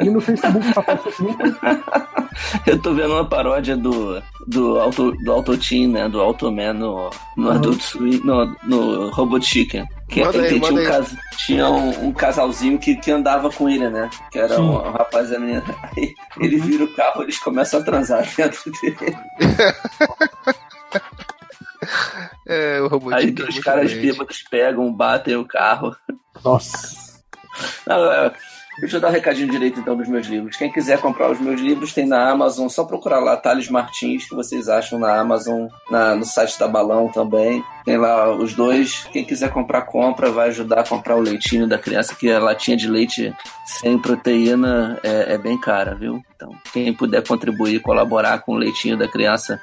e no Facebook o Papai Supimpa. Eu tô vendo uma paródia do, do, auto, do Autoteam, né? Do Automan no, no Adult Swim, no, no Robot Chicken. Que Manda aí, tinha, um, cas- tinha um, um casalzinho que, que andava com ele, né? Que era Sim. um, um rapaz e a menina. Aí ele vira o carro, eles começam a transar dentro dele. É, o robô Aí os caras bêbados pegam, batem o carro. Nossa. Não, é, deixa eu dar um recadinho direito então dos meus livros. Quem quiser comprar os meus livros tem na Amazon, só procurar lá Thales Martins, que vocês acham na Amazon, na- no site da Balão também. Tem lá os dois. Quem quiser comprar, compra, vai ajudar a comprar o leitinho da criança, que a latinha de leite sem proteína é, é bem cara, viu? Então, quem puder contribuir, colaborar com o leitinho da criança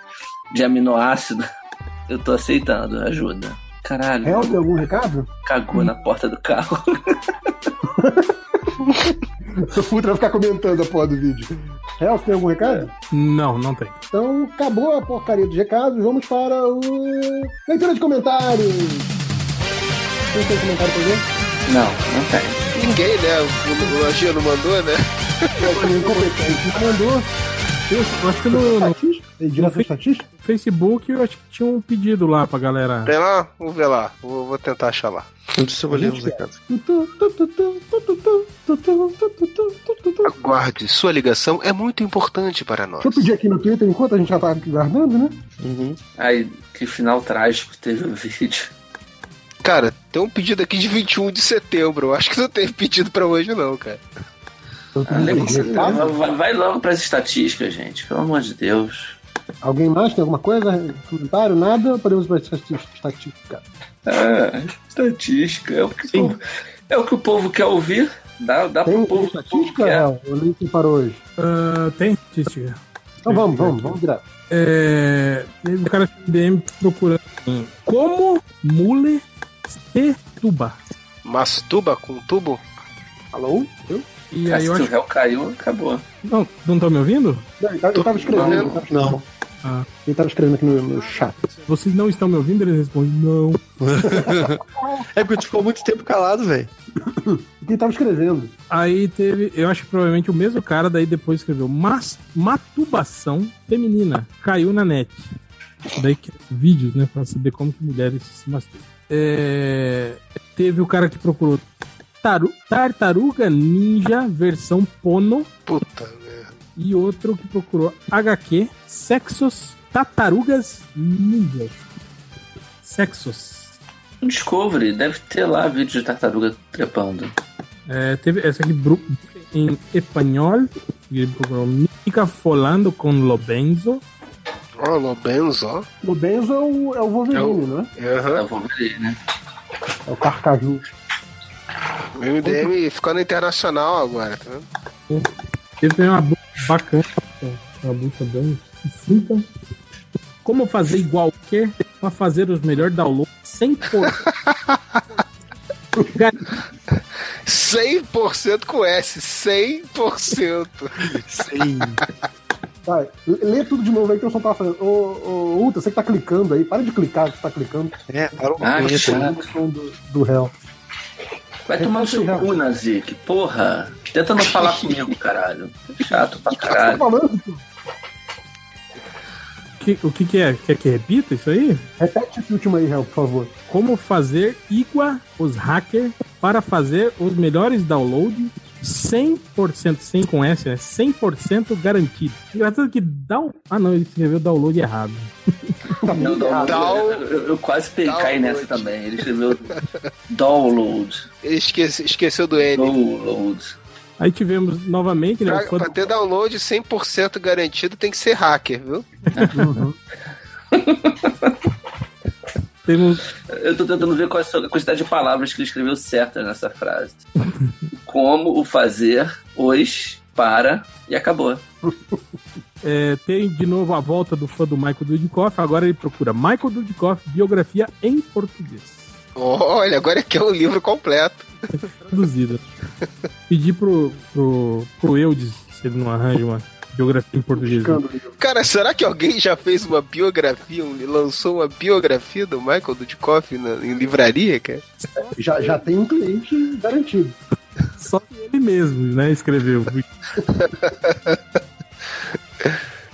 de aminoácido, eu tô aceitando, ajuda. Caralho, Real, tem algum recado? cagou na porta do carro. O Ultra vai ficar comentando a porra do vídeo. Real, tem algum recado? Não, não tem. Então, acabou a porcaria dos recados, vamos para o. Leitura de comentários! Quem tem comentário pra ver? Não, não tem. Ninguém, né? O, o Lojinha não mandou, né? É, o incompetente mandou. Eu, acho que no, direto da estatística? Facebook eu acho que tinha um pedido lá pra galera. Tem lá? Vamos ver lá. Vou, vou tentar achar lá. Não sei se eu vou ler os recados. Aguarde, sua ligação é muito importante para nós. Deixa eu pedir aqui no Twitter enquanto a gente já tá aqui guardando, né? Uhum. Aí, que final trágico teve o vídeo. Cara, tem um pedido aqui de 21 de setembro. Acho que não teve pedido pra hoje, não, cara. Eu Ah, vai, vai logo pras estatísticas, gente. Pelo amor de Deus. Alguém mais tem alguma coisa? Comentário? Nada? Podemos para estatística. Ah, estatística. É o que Sim. É o que o povo quer ouvir. Dá, dá pro Tem povo que o povo estatística, quer. Real? O link para hoje. Ah, tem estatística. Então vamos, vamos, vamos direto. É, teve um cara do DM procurando como mule se tuba. Mastuba com tubo? Alô? Eu? E aí se eu o acho. réu caiu, acabou. Não, não estão me ouvindo? Não, ele tava, escrevendo. tava escrevendo. Não. Ah. Ele tava escrevendo aqui no, no chat. Vocês não estão me ouvindo? Ele responde, não. É porque tu ficou muito tempo calado, velho. Ele tava escrevendo. Aí teve, eu acho que provavelmente o mesmo cara, daí depois escreveu mas, matubação feminina. Caiu na net. Daí que vídeos, né? Pra saber como que mulheres se masturbam. É, teve o cara que procurou taru- Tartaruga Ninja versão Pono Puta merda. E outro que procurou HQ Sexos Tartarugas Ninjas. Sexos. Discovery, deve ter lá vídeo de tartaruga trepando. É, teve essa aqui em espanhol. que Ele procurou Mítica Folando com Lobenzo. Ó, Lobenzo, ó. O Benzo é o, é o Wolverine, É o- não é? Aham. Eu vou ver, né? É o Carcaju. O MDM ficando internacional agora, tá vendo? Teve também uma bacana. Uma bucha bem sucinta. Como fazer igual que para fazer os melhores downloads sem por. 100% com S, 100%. Sim. Vai, lê tudo de novo aí que eu só tava fazendo. Ô, ô, Ultra, você que tá clicando aí, para de clicar que você tá clicando. É, para o Ah. O som do, do réu. Vai tomar no seu cu, Nazik. Porra. Tenta não falar comigo, caralho. Chato pra tá caralho. Que- o que, que é? Quer que repita isso aí? Repete esse último aí, réu, por favor. Como fazer igual os hackers para fazer os melhores downloads 100% sem com S, né? 100% garantido. Engraçado que dá Ah, não, ele escreveu download errado. Não, download, Down- eu, eu- quase pe- caí download. nessa também. Ele escreveu download. Ele esquece- esqueceu do N. Download. Aí tivemos novamente, né? Pra, pra ter download 100% garantido tem que ser hacker, viu? Temos Eu tô tentando ver qual é a quantidade de palavras que ele escreveu certas nessa frase. Como o fazer, os, para e acabou. É, tem de novo a volta do fã do Michael Dudikoff. Agora ele procura Michael Dudikoff, biografia em português. Olha, agora aqui é o livro completo. Traduzida. Pedi pro, pro, pro Eudes se ele não arranja uma biografia em português. Cara, será que alguém já fez uma biografia, um- lançou uma biografia do Michael Dudikoff na, em livraria, cara? Já, já tem um cliente garantido. Só que ele mesmo, né? Escreveu.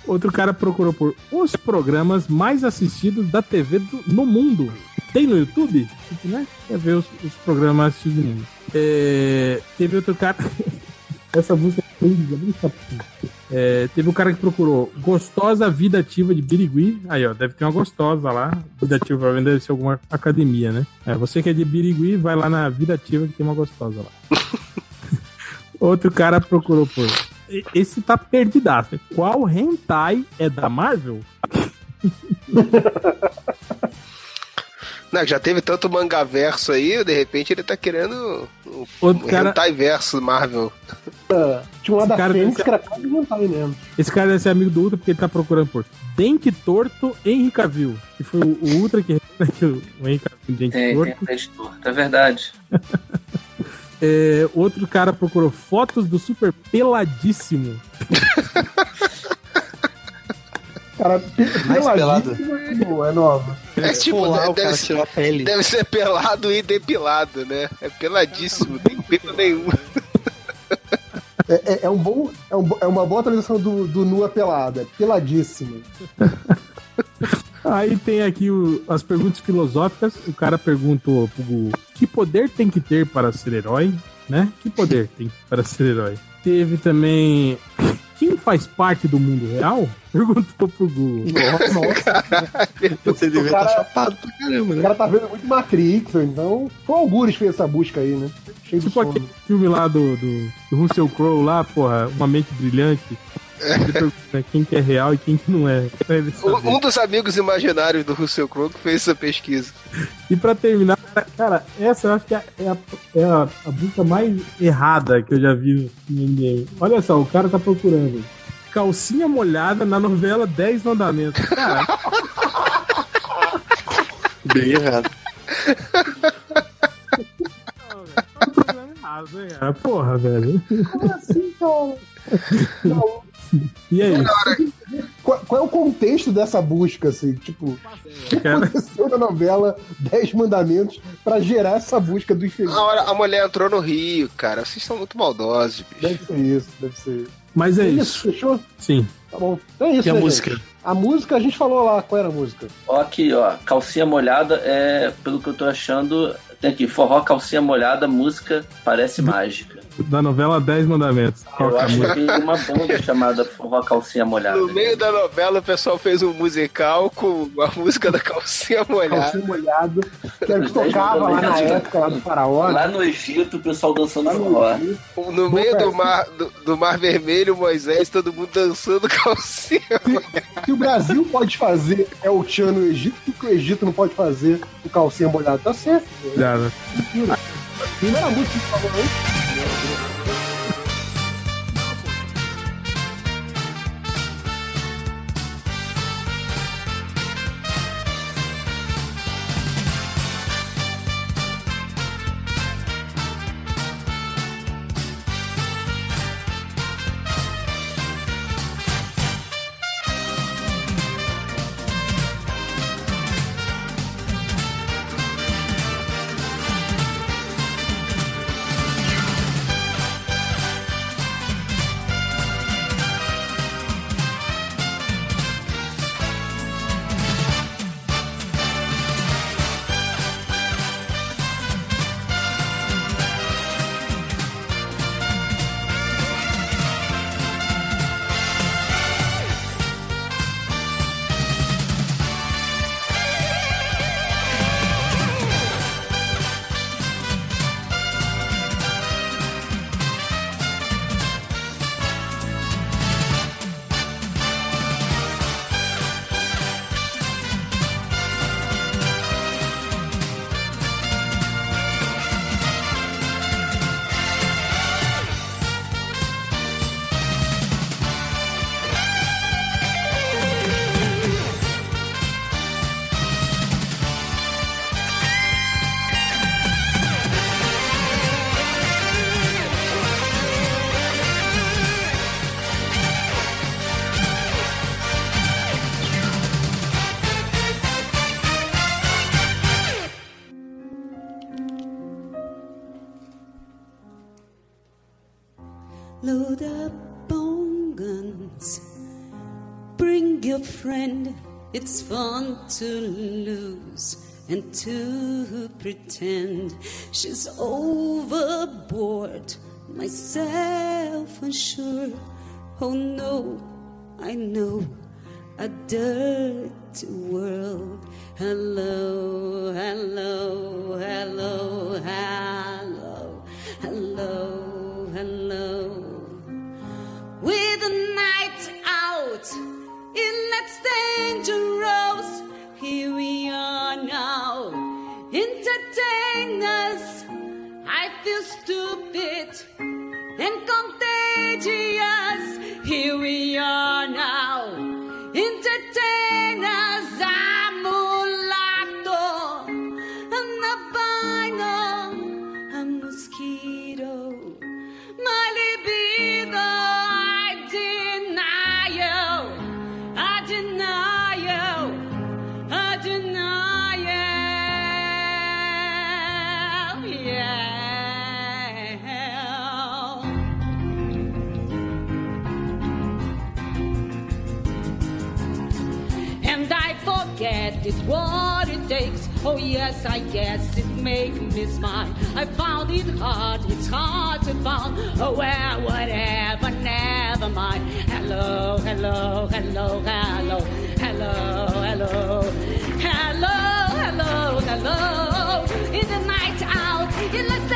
Outro cara procurou por os programas mais assistidos da TV do- no mundo. Tem no YouTube? Né? Quer ver os, os programas mais assistidos do mundo. É, teve outro cara. Essa música é chatinha. É, teve um cara que procurou Gostosa Vida Ativa de Birigui. Aí, ó, deve ter uma gostosa lá. Vida Ativa provavelmente deve ser alguma academia, né? É, você que é de Birigui, vai lá na Vida Ativa que tem uma gostosa lá. Outro cara procurou e- Esse tá perdidaço. Qual hentai é da Marvel? Não, já teve tanto mangaverso aí, de repente ele tá querendo um, Outro um cara- hentai verso Marvel. Ah, Tinha um lá Esse da cara Fênix deve que era quase um hentai mesmo. Esse cara deve ser amigo do Ultra porque ele tá procurando por Dente Torto Henry Cavill. Que foi o, o Ultra que o Henry Cavill Dente Tem, Torto. dente torto, é verdade. É, outro cara procurou fotos do Super Peladíssimo. Cara, Mais peladíssimo é boa, é nova. É tipo, Pô, lá deve, ser, pele. deve ser pelado e depilado, né? É peladíssimo, tem pelo nenhum. É, é- é um bom, é, um é uma boa atualização do, do Nua Pelada. é Peladíssimo. Aí tem aqui o- as perguntas filosóficas. O cara perguntou pro Gu, que poder tem que ter para ser herói, né? Que poder tem para ser herói? Teve também faz parte do mundo real? Perguntou pro Gu. Você devia estar chapado pra caramba, O né? cara tá vendo muito Matrix, então. Foi o Algures fez essa busca aí, né? Cheio Tipo aquele filme lá do, do, do Russell Crowe lá, porra, uma mente brilhante. Pergunta quem que é real e quem que não é. Um, um dos amigos imaginários do Russell Crowe que fez essa pesquisa. E pra terminar, Cara, essa eu acho que é, é a, é a, a busca mais errada que eu já vi no MDM. Olha só, o cara tá procurando calcinha molhada na novela 10 Mandamentos. Cara, Bem errado. tá errado, cara? Porra, velho. Como assim, cara? E aí? Qual, qual é o contexto dessa busca, assim? Tipo, o que aconteceu na novela Dez Mandamentos pra gerar essa busca do infeliz? A hora a mulher entrou no Rio, cara. Vocês são muito maldosos, bicho. Deve ser isso, deve ser isso. Mas é É isso. isso, fechou? Sim. Tá bom. Então é isso, E a né, música? gente? A música, a gente falou lá, qual era a música? Ó, aqui, ó, calcinha molhada é, pelo que eu tô achando, tem aqui, forró, calcinha molhada, música parece mágica. Da novela 10 Mandamentos. Eu que é a acho que tem uma banda chamada Forró Calcinha Molhada. No meio da novela, o pessoal fez um musical com a música da calcinha molhada. Calcinha molhado, que o que Dez tocava lá na Mandamentos. época lá do faraó. né? Lá no Egito, o pessoal dançando forró. No meio do mar, do, do mar Vermelho, Moisés, todo mundo dançando calcinha. Se o Brasil pode fazer é o Tchan no Egito, por que o Egito não pode fazer o calcinha molhado? Tá certo. Né? Mentira. Primeira música, por favor. It's fun to lose and to pretend she's overboard. Myself unsure. Oh no, I know a dirty world. Hello, hello, hello, hello, hello, hello. With the night out, it lets dangerous. Here we are now, entertain us. I feel stupid and contagious. Here we are Oh yes, I guess it makes me smile. I found it hard, it's hard to find. Oh well, whatever, never mind. Hello, hello, hello, hello, hello, hello, hello, hello, hello. In the night out, in Los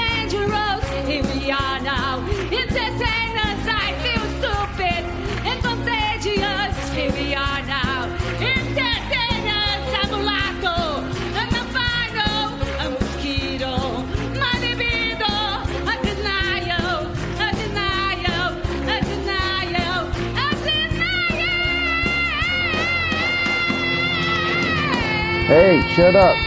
shut up.